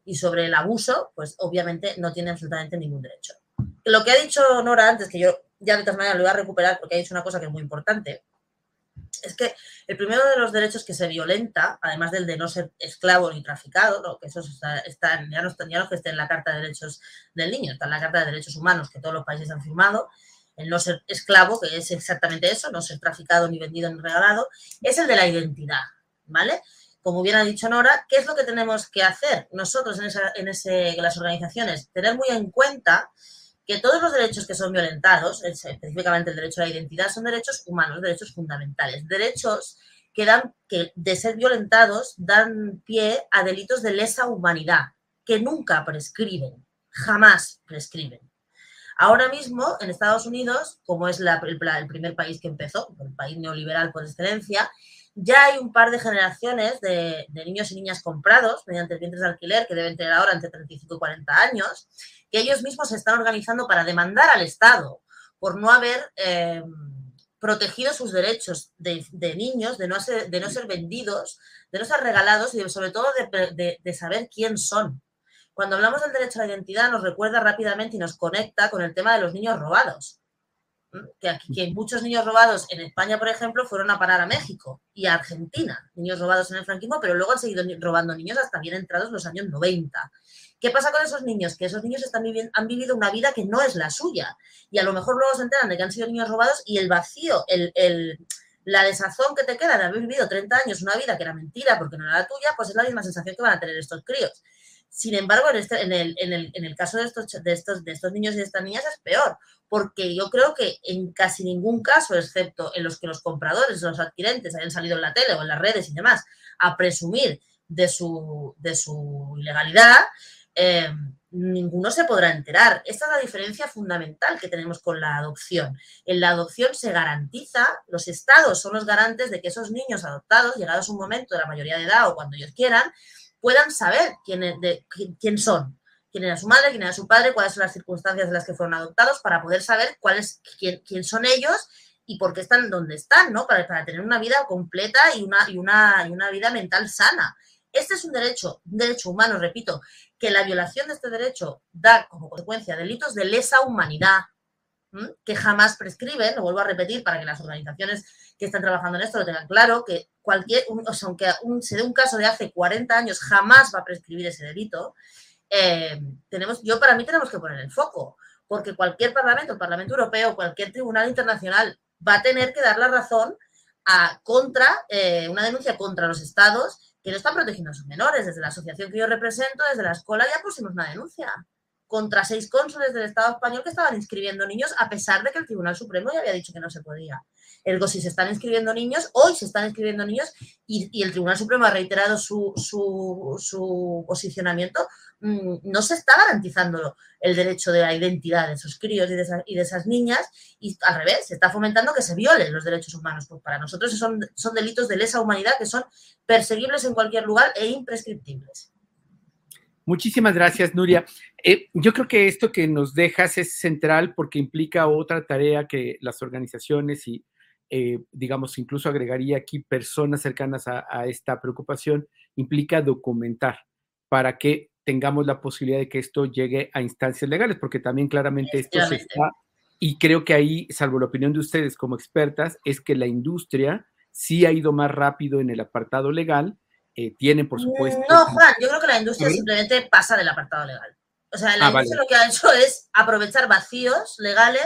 y sobre el abuso, pues obviamente no tiene absolutamente ningún derecho. Lo que ha dicho Nora antes, que yo ya de todas maneras lo voy a recuperar porque ha dicho una cosa que es muy importante, es que el primero de los derechos que se violenta, además del de no ser esclavo ni traficado, que eso está, ya, no, no que en la Carta de Derechos del Niño, está en la Carta de Derechos Humanos que todos los países han firmado, el no ser esclavo, que es exactamente eso, no ser traficado ni vendido ni regalado, es el de la identidad, ¿vale? Como bien ha dicho Nora, ¿qué es lo que tenemos que hacer nosotros en, esa, en ese, las organizaciones? Tener muy en cuenta que todos los derechos que son violentados, específicamente el derecho a la identidad, son derechos humanos, derechos fundamentales, derechos que, dan, que de ser violentados dan pie a delitos de lesa humanidad, que nunca prescriben, jamás prescriben. Ahora mismo, en Estados Unidos, como es el, primer país que empezó, el país neoliberal por excelencia, ya hay un par de generaciones de, niños y niñas comprados mediante vientres de alquiler que deben tener ahora entre 35 y 40 años, que ellos mismos se están organizando para demandar al Estado por no haber eh, protegido sus derechos de, niños, de no, ser, de no ser vendidos, de no ser regalados y sobre todo de, de saber quién son. Cuando hablamos del derecho a la identidad nos recuerda rápidamente y nos conecta con el tema de los niños robados que, muchos niños robados en España, por ejemplo, fueron a parar a México y a Argentina, niños robados en el franquismo, pero luego han seguido robando niños hasta bien entrados los años 90. ¿Qué pasa con esos niños? Que esos niños están han vivido una vida que no es la suya y a lo mejor luego se enteran de que han sido niños robados y el vacío, el, la desazón que te queda de haber vivido 30 años una vida que era mentira porque no era la tuya, pues es la misma sensación que van a tener estos críos. Sin embargo, en, este, en, el, en, el, en el caso de estos, de, estos, de estos niños y de estas niñas es peor, porque yo creo que en casi ningún caso, excepto en los que los compradores, los adquirentes hayan salido en la tele o en las redes y demás, a presumir de su, de su ilegalidad, eh, ninguno se podrá enterar. Esta es la diferencia fundamental que tenemos con la adopción. En la adopción se garantiza, los estados son los garantes de que esos niños adoptados, llegados un momento de la mayoría de edad o cuando ellos quieran, puedan saber quién, de, quién son, quién era su madre, quién era su padre, cuáles son las circunstancias de las que fueron adoptados, para poder saber cuál quién, quién son ellos y por qué están donde están, ¿no? Para, para tener una vida completa y una, y, una, y una vida mental sana. Este es un derecho, un derecho humano, repito, que la violación de este derecho da como consecuencia delitos de lesa humanidad que jamás prescriben, lo vuelvo a repetir para que las organizaciones que están trabajando en esto lo tengan claro, que cualquier, o sea, aunque se dé un caso de hace 40 años, jamás va a prescribir ese delito, eh, tenemos, yo para mí tenemos que poner el foco, porque cualquier parlamento, el Parlamento Europeo, cualquier tribunal internacional va a tener que dar la razón a contra, eh, una denuncia contra los estados que no están protegiendo a sus menores. Desde la asociación que yo represento, desde la escuela, ya pusimos una denuncia contra seis cónsules del Estado español que estaban inscribiendo niños a pesar de que el Tribunal Supremo ya había dicho que no se podía. Ergo, si se están inscribiendo niños, hoy se están inscribiendo niños y, el Tribunal Supremo ha reiterado su, su posicionamiento, Mm, no se está garantizando el derecho de la identidad de esos críos y de, esas, niñas y al revés, se está fomentando que se violen los derechos humanos. Pues para nosotros son, son delitos de lesa humanidad que son perseguibles en cualquier lugar e imprescriptibles. Muchísimas gracias, Nuria. Eh, yo creo que esto que nos dejas es central porque implica otra tarea que las organizaciones y, eh, digamos, incluso agregaría aquí personas cercanas a, a, esta preocupación, implica documentar para que tengamos la posibilidad de que esto llegue a instancias legales, porque también claramente esto se está, y creo que ahí, salvo la opinión de ustedes como expertas, es que la industria sí ha ido más rápido en el apartado legal, eh, tienen por supuesto... No, Juan, yo creo que la industria simplemente pasa del apartado legal. O sea, la ah, lo que ha hecho es aprovechar vacíos legales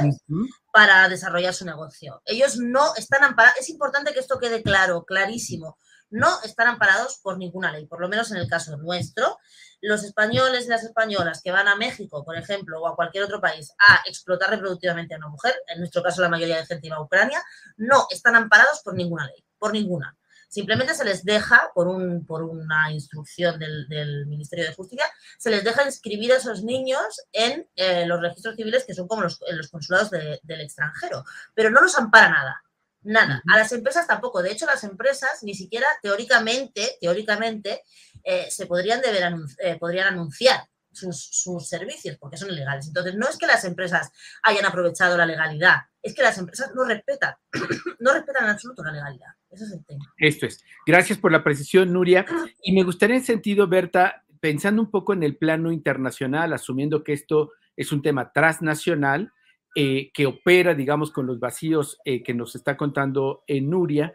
para desarrollar su negocio. Ellos no están amparados, es importante que esto quede claro, clarísimo, no están amparados por ninguna ley, por lo menos en el caso nuestro los españoles y las españolas que van a México, por ejemplo, o a cualquier otro país a explotar reproductivamente a una mujer, en nuestro caso la mayoría de gente iba a Ucrania, no están amparados por ninguna ley, por ninguna. Simplemente se les deja, por, un, por una instrucción del, Ministerio de Justicia, se les deja inscribir a esos niños en eh, los registros civiles que son como los, en los consulados del extranjero, pero no los ampara nada. Nada. A las empresas tampoco. De hecho, las empresas ni siquiera teóricamente, teóricamente, eh, se podrían, deber eh, podrían anunciar sus, servicios porque son ilegales. Entonces, no es que las empresas hayan aprovechado la legalidad, es que las empresas no respetan, no respetan en absoluto la legalidad. Ese es el tema. Esto es. Gracias por la precisión, Nuria. Y me gustaría en sentido, Berta, pensando un poco en el plano internacional, asumiendo que esto es un tema transnacional, eh, que opera, digamos, con los vacíos que nos está contando Nuria,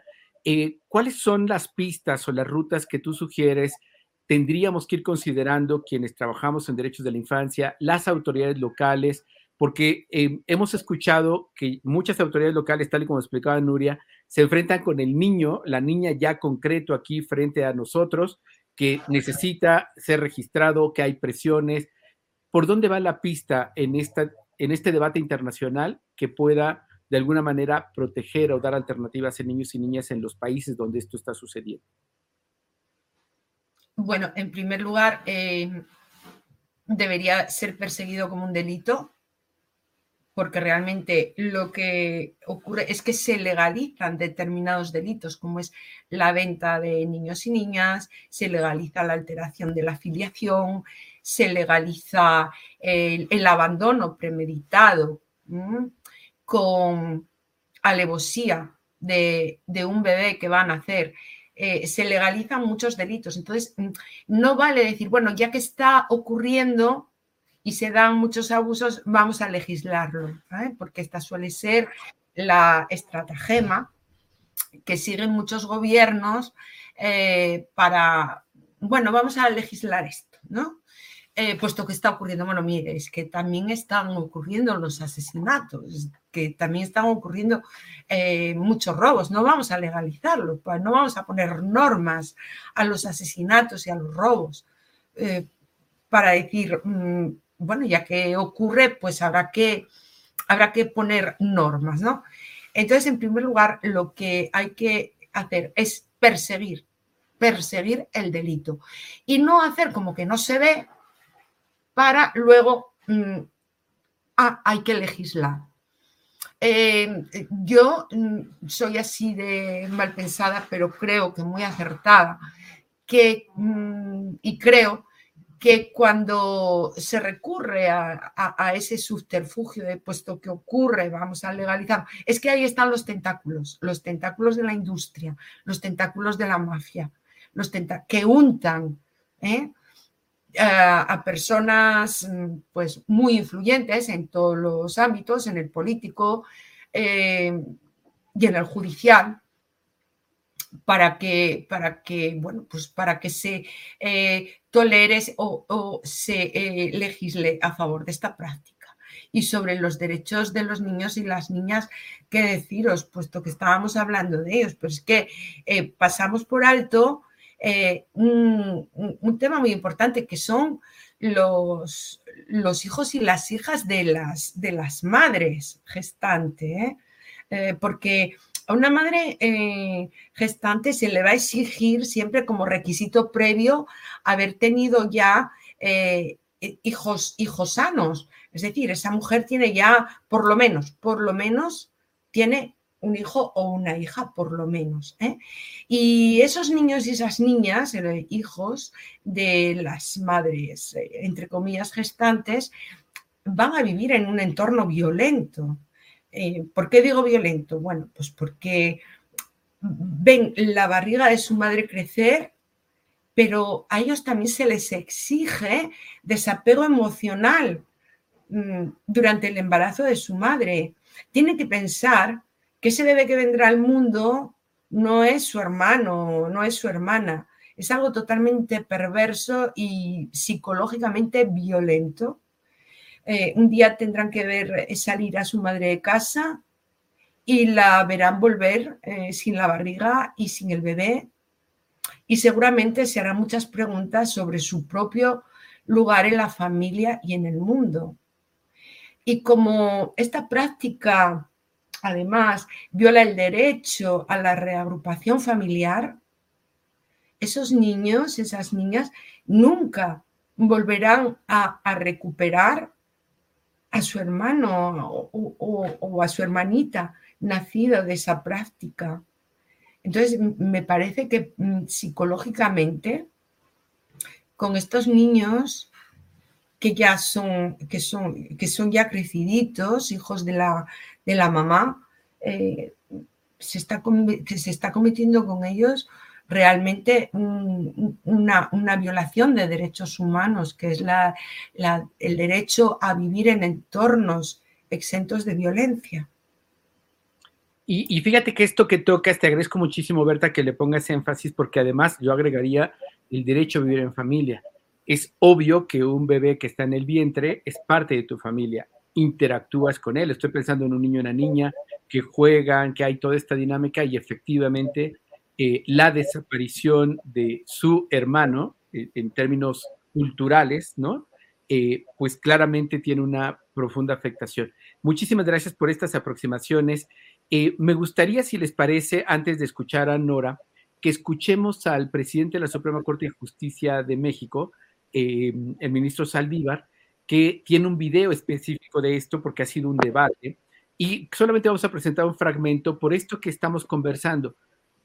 ¿cuáles son las pistas o las rutas que tú sugieres tendríamos que ir considerando quienes trabajamos en derechos de la infancia, las autoridades locales, porque eh, hemos escuchado que muchas autoridades locales, tal y como explicaba Nuria, se enfrentan con el niño, la niña ya concreto aquí frente a nosotros, que necesita ser registrado, que hay presiones. ¿Por dónde va la pista en, esta, en este debate internacional que pueda de alguna manera proteger o dar alternativas a niños y niñas en los países donde esto está sucediendo? Bueno, en primer lugar, eh, debería ser perseguido como un delito, porque realmente lo que ocurre es que se legalizan determinados delitos, como es la venta de niños y niñas, se legaliza la alteración de la filiación, se legaliza el, abandono premeditado con alevosía de, de, un bebé que va a nacer eh, se legalizan muchos delitos. Entonces, mm, no vale decir, bueno, ya que está ocurriendo y se dan muchos abusos, vamos a legislarlo, porque esta suele ser la estratagema que siguen muchos gobiernos eh, para, bueno, vamos a legislar esto, ¿no? Eh, puesto que está ocurriendo, bueno, mire, es que también están ocurriendo los asesinatos, que también están ocurriendo eh, muchos robos, no vamos a legalizarlo, pues, no vamos a poner normas a los asesinatos y a los robos eh, para decir, mm, bueno, ya que ocurre, pues habrá que, habrá que poner normas, ¿no? Entonces, en primer lugar, lo que hay que hacer es perseguir perseguir el delito y no hacer como que no se ve para luego, mm, ah, hay que legislar. Eh, yo mm, soy así de mal pensada, pero creo que muy acertada, que, mm, y creo que cuando se recurre a, ese subterfugio de puesto que ocurre, vamos a legalizar, es que ahí están los tentáculos, los tentáculos de la industria, los tentáculos de la mafia, los que untan ¿eh? A, personas pues, muy influyentes en todos los ámbitos, en el político eh, y en el judicial, para que, para que, bueno, pues para que se eh, tolere o, se eh, legisle a favor de esta práctica. Y sobre los derechos de los niños y las niñas, qué deciros, puesto que estábamos hablando de ellos, pues es que pasamos por alto un, un, tema muy importante que son los, los hijos y las hijas de las, de las madres gestantes, porque a una madre eh, gestante se le va a exigir siempre como requisito previo haber tenido ya eh, hijos, hijos sanos. Es decir, esa mujer tiene ya, por lo menos, por lo menos, tiene un hijo o una hija, por lo menos. ¿eh? Y esos niños y esas niñas, hijos de las madres, entre comillas, gestantes, van a vivir en un entorno violento. Eh, ¿Por qué digo violento? Bueno, pues porque ven la barriga de su madre crecer, pero a ellos también se les exige desapego emocional mm, durante el embarazo de su madre. Tiene que pensar que ese bebé que vendrá al mundo no es su hermano, no es su hermana. Es algo totalmente perverso y psicológicamente violento eh, un día tendrán que ver eh, salir a su madre de casa y la verán volver eh, sin la barriga y sin el bebé. Y seguramente se harán muchas preguntas sobre su propio lugar en la familia y en el mundo. Y como esta práctica, además, viola el derecho a la reagrupación familiar, esos niños, esas niñas, nunca volverán a, recuperar a su hermano o, a su hermanita nacido de esa práctica. Entonces, me parece que psicológicamente, con estos niños que ya son, que son, que son ya creciditos, hijos de la, de la mamá, eh, se, está, se está cometiendo con ellos realmente una, violación de derechos humanos, que es la, el derecho a vivir en entornos exentos de violencia. Y, fíjate que esto que tocas, te agradezco muchísimo, Berta, que le pongas énfasis, porque además yo agregaría el derecho a vivir en familia. Es obvio que un bebé que está en el vientre es parte de tu familia, interactúas con él. Estoy pensando en un niño y una niña que juegan, que hay toda esta dinámica y efectivamente eh, la desaparición de su hermano eh, en términos culturales, ¿no? Eh, pues claramente tiene una profunda afectación. Muchísimas gracias por estas aproximaciones. me gustaría, si les parece, antes de escuchar a Nora, que escuchemos al presidente de la Suprema Corte de Justicia de México, el ministro Saldívar, que tiene un video específico de esto porque ha sido un debate. Y solamente vamos a presentar un fragmento por esto que estamos conversando.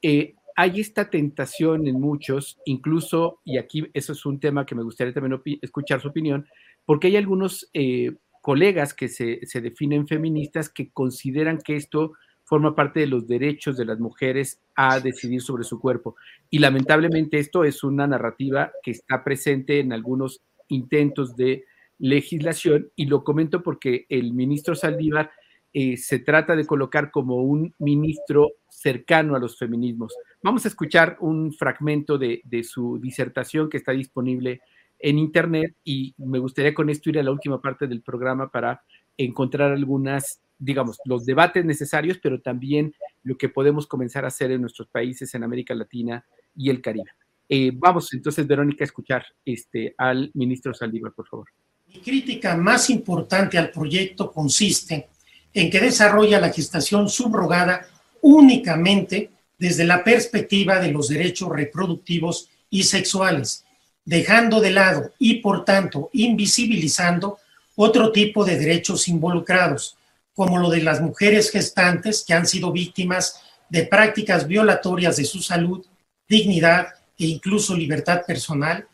Eh, hay esta tentación en muchos, incluso, y aquí eso es un tema que me gustaría también escuchar su opinión, porque hay algunos eh, colegas que se, definen feministas que consideran que esto forma parte de los derechos de las mujeres a decidir sobre su cuerpo. Y lamentablemente esto es una narrativa que está presente en algunos intentos de legislación y lo comento porque el ministro Saldívar eh, se trata de colocar como un ministro cercano a los feminismos. Vamos a escuchar un fragmento de, su disertación que está disponible en internet y me gustaría con esto ir a la última parte del programa para encontrar algunas, digamos, los debates necesarios, pero también lo que podemos comenzar a hacer en nuestros países, en América Latina y el Caribe. Eh, vamos entonces, Verónica, a escuchar este, al ministro Saldívar, por favor. Mi crítica más importante al proyecto consiste en que desarrolla la gestación subrogada únicamente desde la perspectiva de los derechos reproductivos y sexuales, dejando de lado y por tanto invisibilizando otro tipo de derechos involucrados, como lo de las mujeres gestantes que han sido víctimas de prácticas violatorias de su salud, dignidad e incluso libertad personal,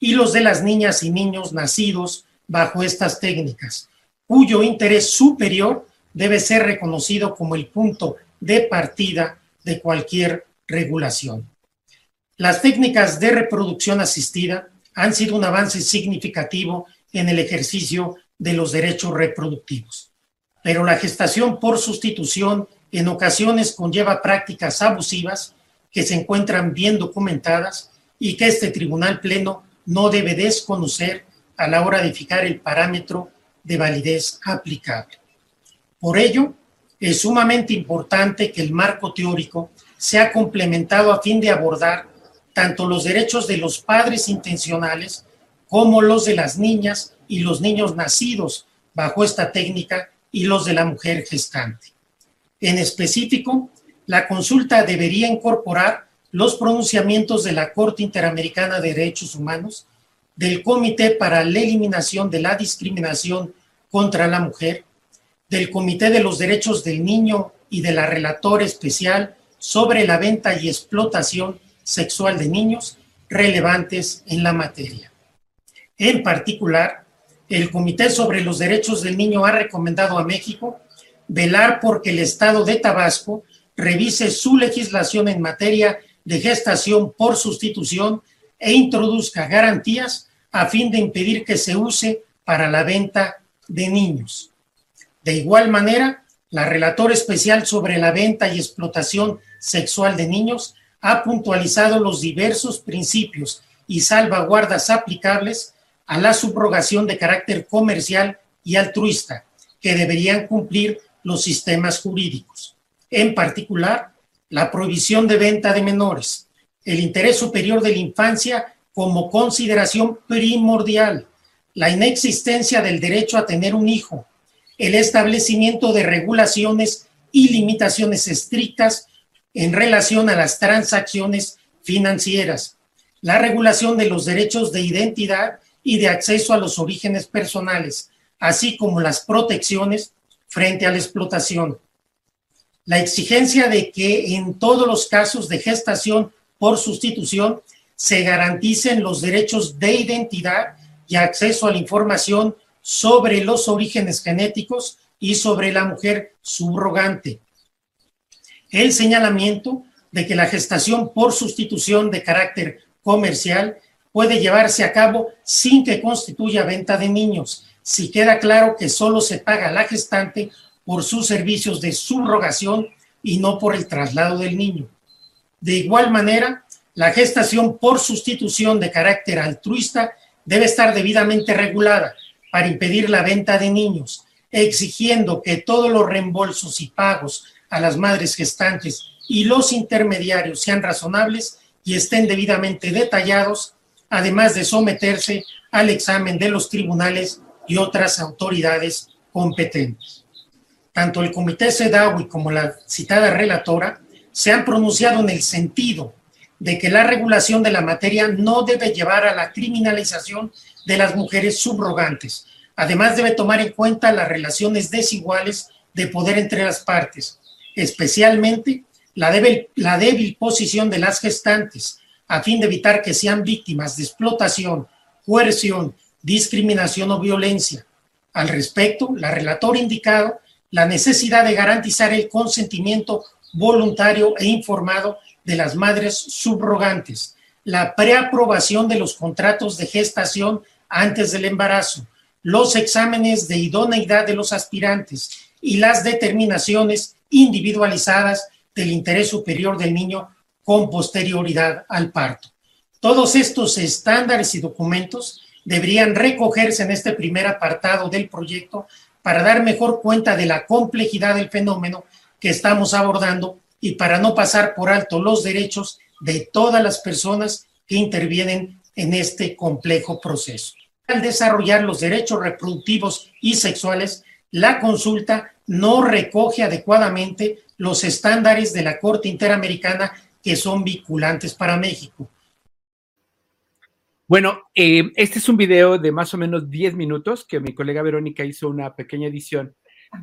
y los de las niñas y niños nacidos bajo estas técnicas, cuyo interés superior debe ser reconocido como el punto de partida de cualquier regulación. Las técnicas de reproducción asistida han sido un avance significativo en el ejercicio de los derechos reproductivos, pero la gestación por sustitución en ocasiones conlleva prácticas abusivas que se encuentran bien documentadas y que este tribunal pleno no debe desconocer a la hora de fijar el parámetro de validez aplicable. Por ello, es sumamente importante que el marco teórico sea complementado a fin de abordar tanto los derechos de los padres intencionales como los de las niñas y los niños nacidos bajo esta técnica y los de la mujer gestante. En específico, la consulta debería incorporar los pronunciamientos de la Corte Interamericana de Derechos Humanos, del Comité para la Eliminación de la Discriminación contra la Mujer, del Comité de los Derechos del Niño y de la Relatora Especial sobre la venta y explotación sexual de niños relevantes en la materia. En particular, el Comité sobre los Derechos del Niño ha recomendado a México velar por que el Estado de Tabasco revise su legislación en materia de gestación por sustitución e introduzca garantías a fin de impedir que se use para la venta de niños. De igual manera, la relatora especial sobre la venta y explotación sexual de niños ha puntualizado los diversos principios y salvaguardas aplicables a la subrogación de carácter comercial y altruista que deberían cumplir los sistemas jurídicos. En particular, la prohibición de venta de menores, el interés superior de la infancia como consideración primordial, la inexistencia del derecho a tener un hijo, el establecimiento de regulaciones y limitaciones estrictas en relación a las transacciones financieras, la regulación de los derechos de identidad y de acceso a los orígenes personales, así como las protecciones frente a la explotación. La exigencia de que en todos los casos de gestación por sustitución se garanticen los derechos de identidad y acceso a la información sobre los orígenes genéticos y sobre la mujer subrogante. El señalamiento de que la gestación por sustitución de carácter comercial puede llevarse a cabo sin que constituya venta de niños, si queda claro que solo se paga a la gestante por sus servicios de subrogación y no por el traslado del niño. De igual manera, la gestación por sustitución de carácter altruista debe estar debidamente regulada, para impedir la venta de niños, exigiendo que todos los reembolsos y pagos a las madres gestantes y los intermediarios sean razonables y estén debidamente detallados, además de someterse al examen de los tribunales y otras autoridades competentes. Tanto el Comité CEDAWI como la citada relatora se han pronunciado en el sentido de que la regulación de la materia no debe llevar a la criminalización de las mujeres subrogantes. Además, debe tomar en cuenta las relaciones desiguales de poder entre las partes, especialmente la débil, la débil posición de las gestantes, a fin de evitar que sean víctimas de explotación, coerción, discriminación o violencia. Al respecto, la relatora ha indicado la necesidad de garantizar el consentimiento voluntario e informado de las madres subrogantes, la preaprobación de los contratos de gestación antes del embarazo, los exámenes de idoneidad de los aspirantes y las determinaciones individualizadas del interés superior del niño con posterioridad al parto. Todos estos estándares y documentos deberían recogerse en este primer apartado del proyecto para dar mejor cuenta de la complejidad del fenómeno que estamos abordando y para no pasar por alto los derechos de todas las personas que intervienen en este complejo proceso. Al desarrollar los derechos reproductivos y sexuales, la consulta no recoge adecuadamente los estándares de la Corte Interamericana que son vinculantes para México. Bueno, eh, este es un video de más o menos 10 minutos que mi colega Verónica hizo una pequeña edición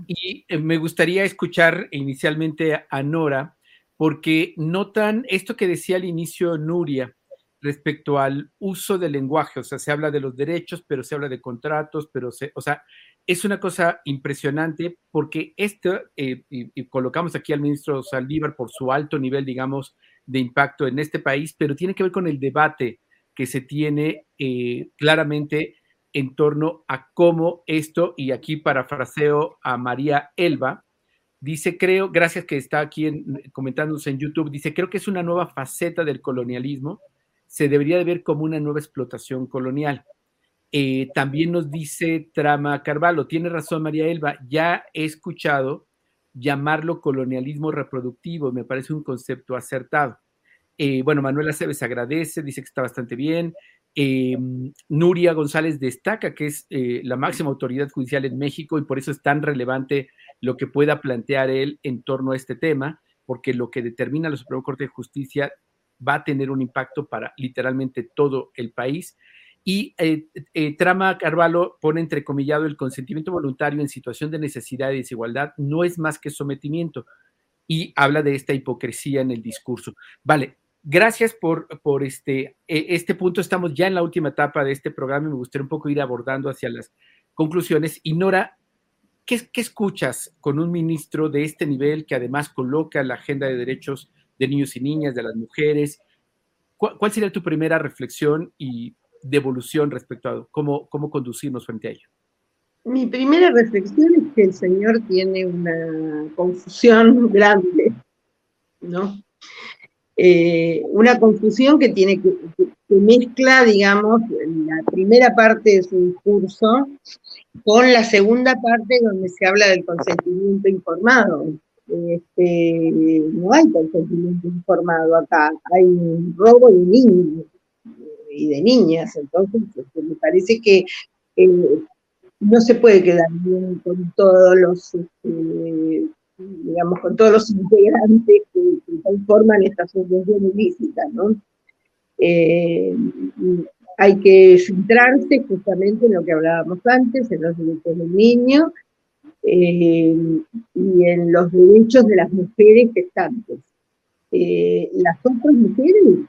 y eh, me gustaría escuchar inicialmente a Nora porque notan esto que decía al inicio Nuria respecto al uso del lenguaje, o sea, se habla de los derechos, pero se habla de contratos, pero se, o sea, es una cosa impresionante porque esto, eh, y, colocamos aquí al ministro Saldívar por su alto nivel, digamos, de impacto en este país, pero tiene que ver con el debate que se tiene eh, claramente en torno a cómo esto, y aquí parafraseo a María Elba, dice, creo, gracias que está aquí en, comentándose en YouTube, dice, creo que es una nueva faceta del colonialismo, se debería de ver como una nueva explotación colonial. Eh, también nos dice Trama Carvalho, tiene razón María Elba, ya he escuchado llamarlo colonialismo reproductivo, me parece un concepto acertado. Eh, bueno, Manuela Cebes agradece, dice que está bastante bien. Eh, Nuria González destaca que es la máxima autoridad judicial en México y por eso es tan relevante lo que pueda plantear él en torno a este tema, porque lo que determina la Suprema Corte de Justicia va a tener un impacto para literalmente todo el país. Y eh, eh, Trama Carvalho pone entrecomillado el consentimiento voluntario en situación de necesidad y desigualdad no es más que sometimiento y habla de esta hipocresía en el discurso. Vale, gracias por, por este, e, este punto. Estamos ya en la última etapa de este programa y me gustaría un poco ir abordando hacia las conclusiones. Y Nora, ¿qué, qué escuchas con un ministro de este nivel que además coloca la agenda de derechos de niños y niñas, de las mujeres? ¿Cuál, sería tu primera reflexión y devolución respecto a cómo, cómo conducirnos frente a ello? Mi primera reflexión es que el Señor tiene una confusión grande, ¿no? Eh, una confusión que tiene que, mezcla, digamos, la primera parte de su discurso con la segunda parte donde se habla del consentimiento informado. Este, no hay consentimiento informado acá, hay un robo de niños y de niñas, entonces este, me parece que eh, no se puede quedar bien con todos los, este, digamos, con todos los integrantes que, conforman esta asociación ilícita, ¿no? Eh, hay que centrarse justamente en lo que hablábamos antes, en los derechos del niño eh, y en los derechos de las mujeres gestantes. Eh, las otras mujeres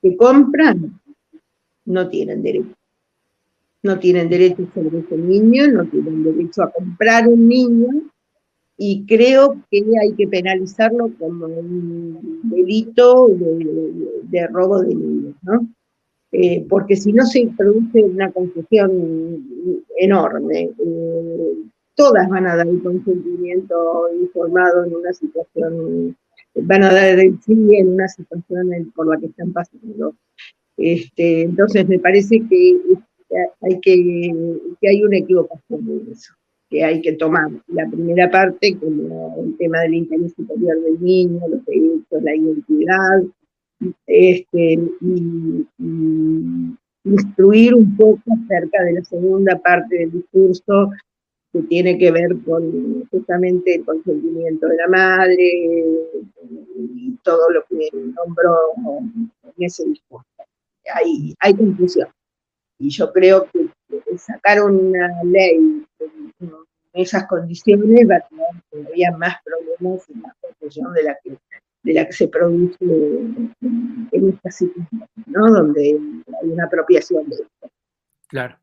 que compran no tienen derecho. No tienen derecho sobre ese niño, no tienen derecho a comprar un niño y creo que hay que penalizarlo como un delito de, robo de niños, ¿no? Eh, porque si no se produce una confusión enorme. Eh, todas van a dar el consentimiento informado en una situación, van a dar el sí en una situación por la que están pasando. Este, entonces me parece que hay que, hay una equivocación en eso, que hay que tomar la primera parte como el tema del interés superior del niño, los derechos, la identidad, este, y, y instruir un poco acerca de la segunda parte del discurso que tiene que ver con justamente el consentimiento de la madre y todo lo que nombró en ese discurso. Hay, hay confusión. Y yo creo que sacar una ley en esas condiciones va a tener todavía más problemas y más confusión de la que, de la que se produce en esta situación, ¿no? donde hay una apropiación de esto. Claro.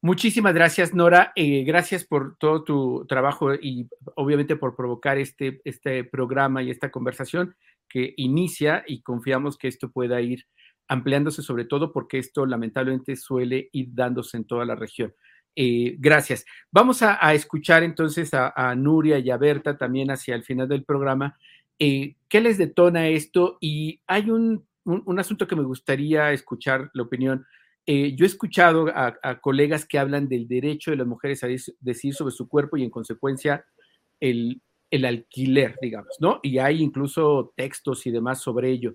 Muchísimas gracias, Nora. Eh, gracias por todo tu trabajo y obviamente por provocar este, este programa y esta conversación que inicia y confiamos que esto pueda ir ampliándose sobre todo porque esto lamentablemente suele ir dándose en toda la región. Eh, gracias. Vamos a, escuchar entonces a, Nuria y a Berta también hacia el final del programa. Eh, ¿Qué les detona esto? Y hay un, un asunto que me gustaría escuchar la opinión eh, yo he escuchado a, colegas que hablan del derecho de las mujeres a decidir sobre su cuerpo y en consecuencia el, alquiler, digamos, ¿no? Y hay incluso textos y demás sobre ello.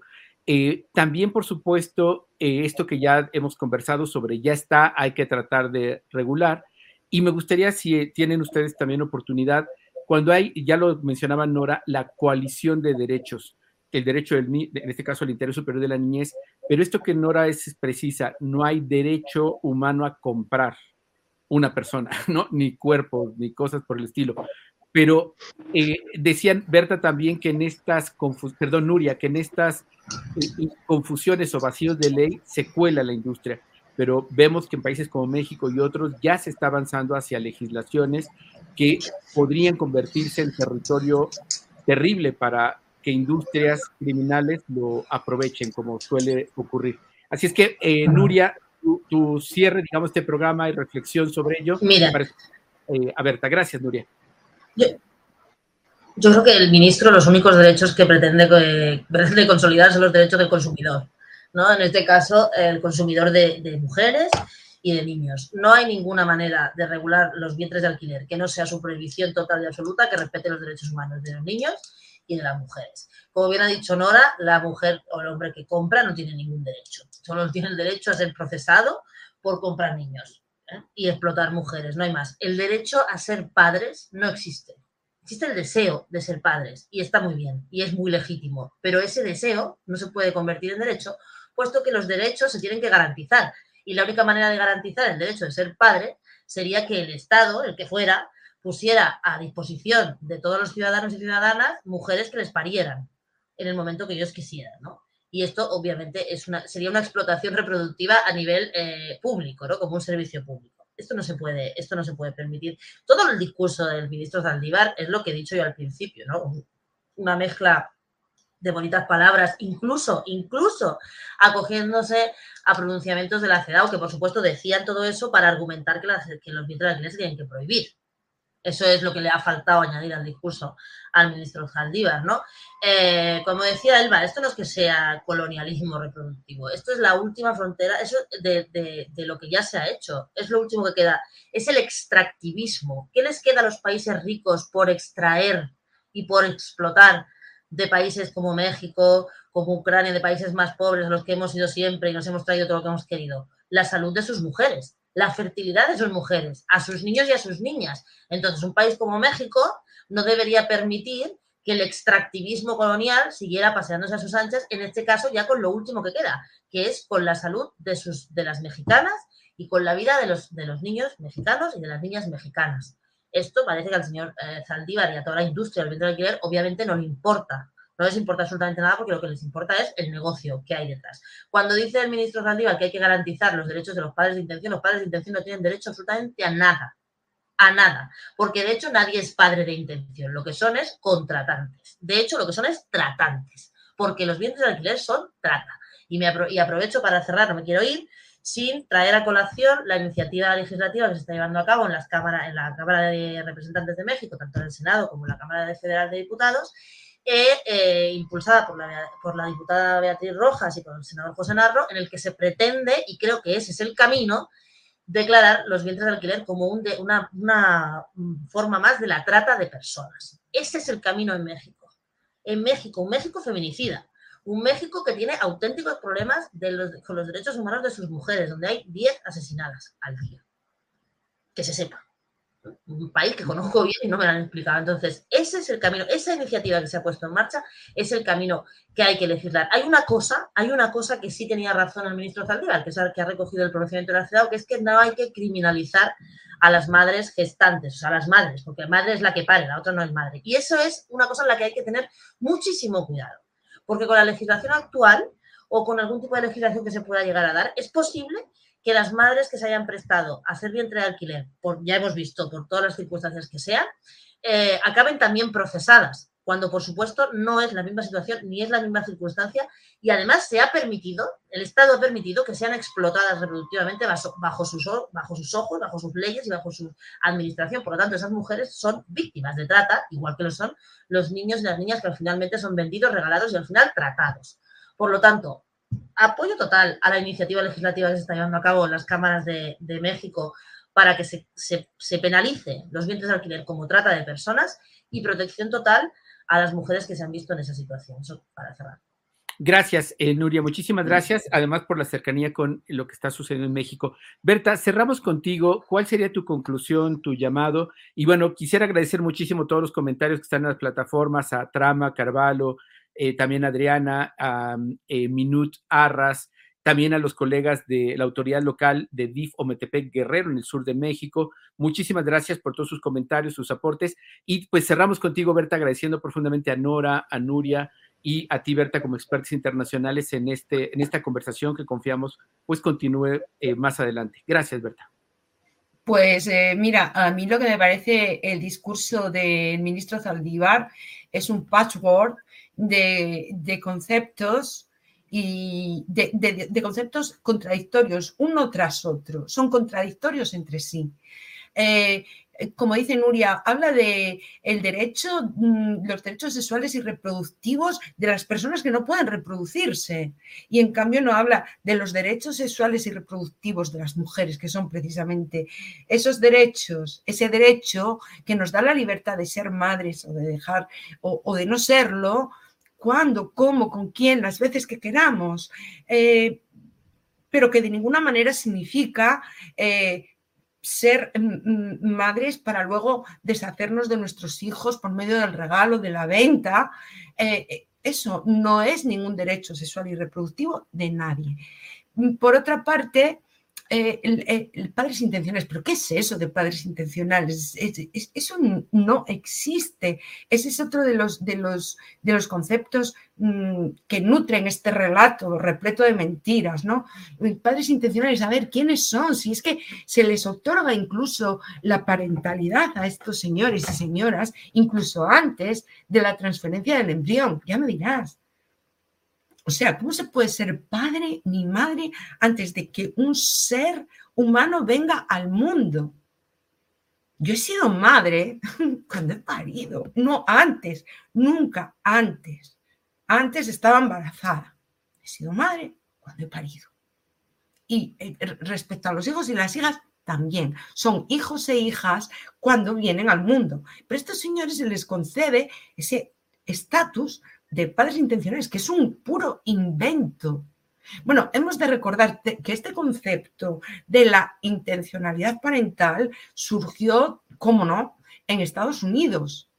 Eh, también, por supuesto, eh, esto que ya hemos conversado sobre ya está, hay que tratar de regular. Y me gustaría, si tienen ustedes también oportunidad, cuando hay, ya lo mencionaba Nora, la coalición de derechos, el derecho del, en este caso el interés superior de la niñez, pero esto que Nora es precisa, no hay derecho humano a comprar una persona, ¿no? Ni cuerpos, ni cosas por el estilo. Pero eh, decían, Berta, también que en estas, perdón, Nuria, que en estas eh, confusiones o vacíos de ley se cuela la industria. Pero vemos que en países como México y otros ya se está avanzando hacia legislaciones que podrían convertirse en territorio terrible para que industrias criminales lo aprovechen, como suele ocurrir. Así es que, eh, Nuria, tu, cierre, digamos, este programa y reflexión sobre ello. Mira. Eh, a Berta, gracias, Nuria. Yo, creo que el ministro los únicos derechos que pretende, eh, consolidar son los derechos del consumidor. ¿no? En este caso, el consumidor de, mujeres y de niños. No hay ninguna manera de regular los vientres de alquiler que no sea su prohibición total y absoluta que respete los derechos humanos de los niños y de las mujeres. Como bien ha dicho Nora, la mujer o el hombre que compra no tiene ningún derecho. Solo tiene el derecho a ser procesado por comprar niños y explotar mujeres, no hay más. El derecho a ser padres no existe. Existe el deseo de ser padres y está muy bien y es muy legítimo, pero ese deseo no se puede convertir en derecho, puesto que los derechos se tienen que garantizar. Y la única manera de garantizar el derecho de ser padre sería que el Estado, el que fuera, pusiera a disposición de todos los ciudadanos y ciudadanas mujeres que les parieran en el momento que ellos quisieran, ¿no? Y esto obviamente es una, sería una explotación reproductiva a nivel eh, público, ¿no? Como un servicio público. Esto no se puede, esto no se puede permitir. Todo el discurso del ministro Zaldívar es lo que he dicho yo al principio, ¿no? Una mezcla de bonitas palabras, incluso, incluso acogiéndose a pronunciamientos de la CEDAW, que por supuesto decían todo eso para argumentar que, que los vientres de se tienen que prohibir. Eso es lo que le ha faltado añadir al discurso al ministro Zaldívar, ¿no? Eh, como decía Elba, esto no es que sea colonialismo reproductivo, esto es la última frontera, eso de, de, lo que ya se ha hecho, es lo último que queda, es el extractivismo. ¿Qué les queda a los países ricos por extraer y por explotar de países como México, como Ucrania, de países más pobres a los que hemos ido siempre y nos hemos traído todo lo que hemos querido? La salud de sus mujeres la fertilidad de sus mujeres, a sus niños y a sus niñas. Entonces, un país como México no debería permitir que el extractivismo colonial siguiera paseándose a sus anchas, en este caso ya con lo último que queda, que es con la salud de, sus, de las mexicanas y con la vida de los, de los niños mexicanos y de las niñas mexicanas. Esto parece que al señor eh, Zaldívar y a toda la industria del vientre de alquiler obviamente no le importa. No les importa absolutamente nada porque lo que les importa es el negocio que hay detrás. Cuando dice el ministro Zaldívar que hay que garantizar los derechos de los padres de intención, los padres de intención no tienen derecho absolutamente a nada. A nada. Porque de hecho nadie es padre de intención. Lo que son es contratantes. De hecho, lo que son es tratantes. Porque los bienes de alquiler son trata. Y, aprovecho para cerrar, no me quiero ir sin traer a colación la iniciativa legislativa que se está llevando a cabo en, las cámaras, en la Cámara de Representantes de México, tanto en el Senado como en la Cámara Federal de Diputados, eh, impulsada por la, por la diputada Beatriz Rojas y por el senador José Narro, en el que se pretende, y creo que ese es el camino, declarar los vientres de alquiler como un de, una, una, forma más de la trata de personas. Ese es el camino en México. En México, un México feminicida, un México que tiene auténticos problemas de los, con los derechos humanos de sus mujeres, donde hay 10 asesinadas al día. Que se sepa un país que conozco bien y no me lo han explicado. Entonces, ese es el camino, esa iniciativa que se ha puesto en marcha es el camino que hay que legislar. Hay una cosa, hay una cosa que sí tenía razón el ministro Zaldívar, que es el que ha recogido el pronunciamiento de la ciudad, que es que no hay que criminalizar a las madres gestantes, o sea, a las madres, porque la madre es la que pare, la otra no es madre. Y eso es una cosa en la que hay que tener muchísimo cuidado, porque con la legislación actual o con algún tipo de legislación que se pueda llegar a dar, es posible que las madres que se hayan prestado a hacer vientre de alquiler, ya hemos visto, por todas las circunstancias que sean, eh, acaben también procesadas, cuando por supuesto no es la misma situación ni es la misma circunstancia y además se ha permitido, el Estado ha permitido que sean explotadas reproductivamente bajo, sus, bajo sus ojos, bajo sus leyes y bajo su administración. Por lo tanto, esas mujeres son víctimas de trata, igual que lo son los niños y las niñas que finalmente son vendidos, regalados y al final tratados. Por lo tanto, apoyo total a la iniciativa legislativa que se está llevando a cabo en las cámaras de, México para que se, penalice los bienes de alquiler como trata de personas y protección total a las mujeres que se han visto en esa situación. Eso para cerrar. Gracias, eh, Nuria, muchísimas gracias, además por la cercanía con lo que está sucediendo en México. Berta, cerramos contigo. ¿Cuál sería tu conclusión, tu llamado? Y bueno, quisiera agradecer muchísimo todos los comentarios que están en las plataformas, a Trama, Carvalho, eh, también a Adriana, a eh, Minut Arras, también a los colegas de la autoridad local de DIF Ometepec Guerrero en el sur de México. Muchísimas gracias por todos sus comentarios, sus aportes. Y pues cerramos contigo, Berta, agradeciendo profundamente a Nora, a Nuria y a ti, Berta, como expertos internacionales en, este, en esta conversación que confiamos pues continúe eh, más adelante. Gracias, Berta. Pues eh, mira, a mí lo que me parece el discurso del ministro Zaldívar es un patchwork de, conceptos y de, conceptos contradictorios uno tras otro, son contradictorios entre sí. Eh, como dice Nuria, habla de el derecho, mm, los derechos sexuales y reproductivos de las personas que no pueden reproducirse. Y en cambio no habla de los derechos sexuales y reproductivos de las mujeres, que son precisamente esos derechos, ese derecho que nos da la libertad de ser madres o de dejar o de no serlo, cuándo, cómo, con quién, las veces que queramos, eh, pero que de ninguna manera significa eh, ser madres para luego deshacernos de nuestros hijos por medio del regalo, de la venta. Eh, eso no es ningún derecho sexual y reproductivo de nadie. Por otra parte, eh, el, padres intencionales, pero ¿qué es eso de padres intencionales? eso no existe. Ese es otro de los, de los, de los conceptos mm, que nutren este relato repleto de mentiras, ¿no? Padres intencionales, a ver, ¿quiénes son? Si es que se les otorga incluso la parentalidad a estos señores y señoras, incluso antes de la transferencia del embrión, ya me dirás. O sea, ¿cómo se puede ser padre ni madre antes de que un ser humano venga al mundo? Yo he sido madre cuando he parido, no antes, nunca antes. Antes estaba embarazada. He sido madre cuando he parido. Y eh, respecto a los hijos y las hijas, también. Son hijos e hijas cuando vienen al mundo. Pero a estos señores se les concede ese estatus de padres intencionales, que es un puro invento. Bueno, hemos de recordar que este concepto de la intencionalidad parental surgió, cómo no, en Estados Unidos,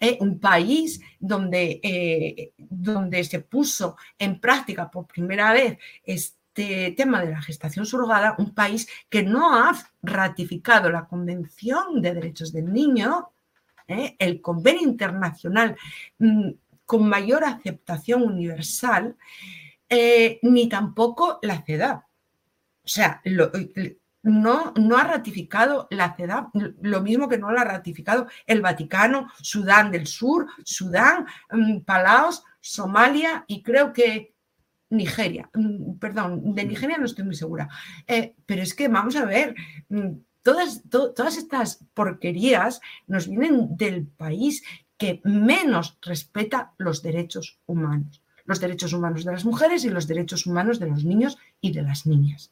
¿eh? un país donde, eh, donde se puso en práctica por primera vez este tema de la gestación surrogada, un país que no ha ratificado la Convención de Derechos del Niño, ¿eh? el convenio internacional mm, con mayor aceptación universal, eh, ni tampoco la CEDAW. O sea, no, no, ha ratificado la CEDAW, lo mismo que no lo ha ratificado el Vaticano, Sudán del Sur, Sudán, mm, Palaos, Somalia y creo que Nigeria. Mm, perdón, de Nigeria no estoy muy segura. Eh, pero es que vamos a ver, mm, todas, todas estas porquerías nos vienen del país que menos respeta los derechos humanos, los derechos humanos de las mujeres y los derechos humanos de los niños y de las niñas.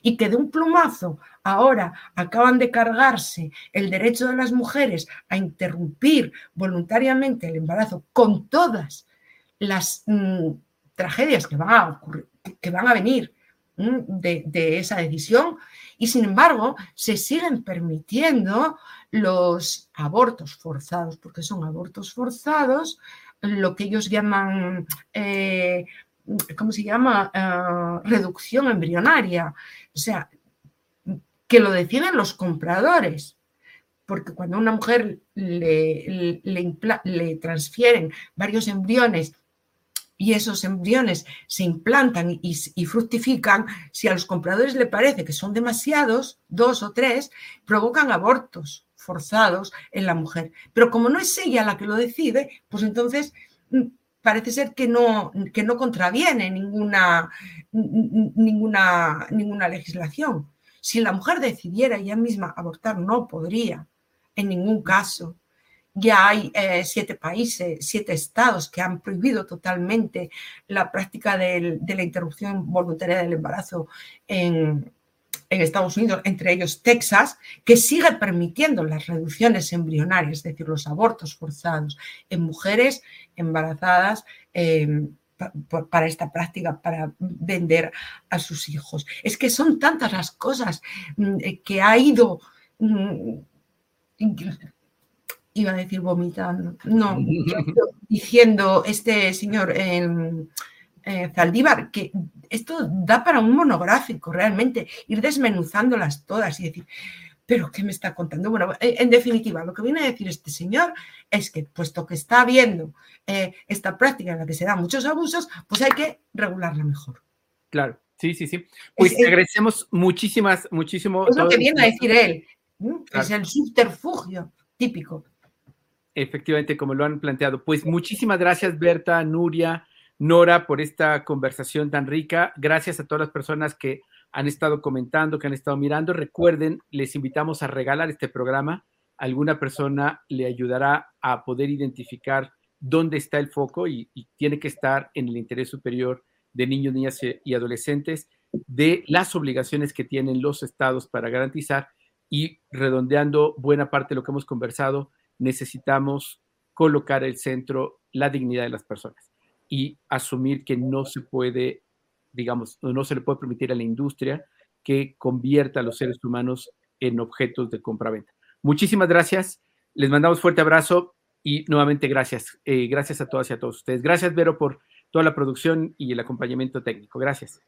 Y que de un plumazo ahora acaban de cargarse el derecho de las mujeres a interrumpir voluntariamente el embarazo con todas las mm, tragedias que van a, que van a venir mm, de esa decisión, y sin embargo se siguen permitiendo los abortos forzados, porque son abortos forzados, lo que ellos llaman, eh, ¿cómo se llama? Eh, reducción embrionaria. O sea, que lo deciden los compradores. Porque cuando a una mujer le, le, transfieren varios embriones y esos embriones se implantan y, fructifican, si a los compradores le parece que son demasiados, dos o tres, provocan abortos forzados en la mujer. Pero como no es ella la que lo decide, pues entonces mm, parece ser que no, que no contraviene ninguna, ninguna, ninguna legislación. Si la mujer decidiera ella misma abortar, no podría, en ningún caso. Ya hay eh, siete países, siete estados que han prohibido totalmente la práctica de la interrupción voluntaria del embarazo en, Estados Unidos, entre ellos Texas, que sigue permitiendo las reducciones embrionarias, es decir, los abortos forzados en mujeres embarazadas, em, para esta práctica, para vender a sus hijos. Es que son tantas las cosas mm, eh, que ha ido, mm, iba a decir vomitando, no, diciendo este señor eh, Zaldívar, que esto da para un monográfico realmente, ir desmenuzándolas todas y decir, pero ¿qué me está contando? Bueno, eh, en definitiva, lo que viene a decir este señor es que, puesto que está habiendo eh, esta práctica en la que se dan muchos abusos, pues hay que regularla mejor. Claro, sí, sí, sí. Pues te agradecemos muchísimas, muchísimo. Es lo que viene a decir él. Es el subterfugio típico. Efectivamente, como lo han planteado. Pues muchísimas gracias, Berta, Nuria, Nora, por esta conversación tan rica. Gracias a todas las personas que han estado comentando, que han estado mirando. Recuerden, les invitamos a regalar este programa. Alguna persona le ayudará a poder identificar dónde está el foco y, tiene que estar en el interés superior de niños, niñas y adolescentes, de las obligaciones que tienen los estados para garantizar y redondeando buena parte de lo que hemos conversado, necesitamos colocar el centro la dignidad de las personas y asumir que no se puede digamos, no se le puede permitir a la industria que convierta a los seres humanos en objetos de compra-venta. Muchísimas gracias, les mandamos fuerte abrazo y nuevamente gracias. Eh, gracias a todas y a todos ustedes. Gracias, Vero, por toda la producción y el acompañamiento técnico. Gracias.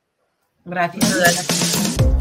Gracias.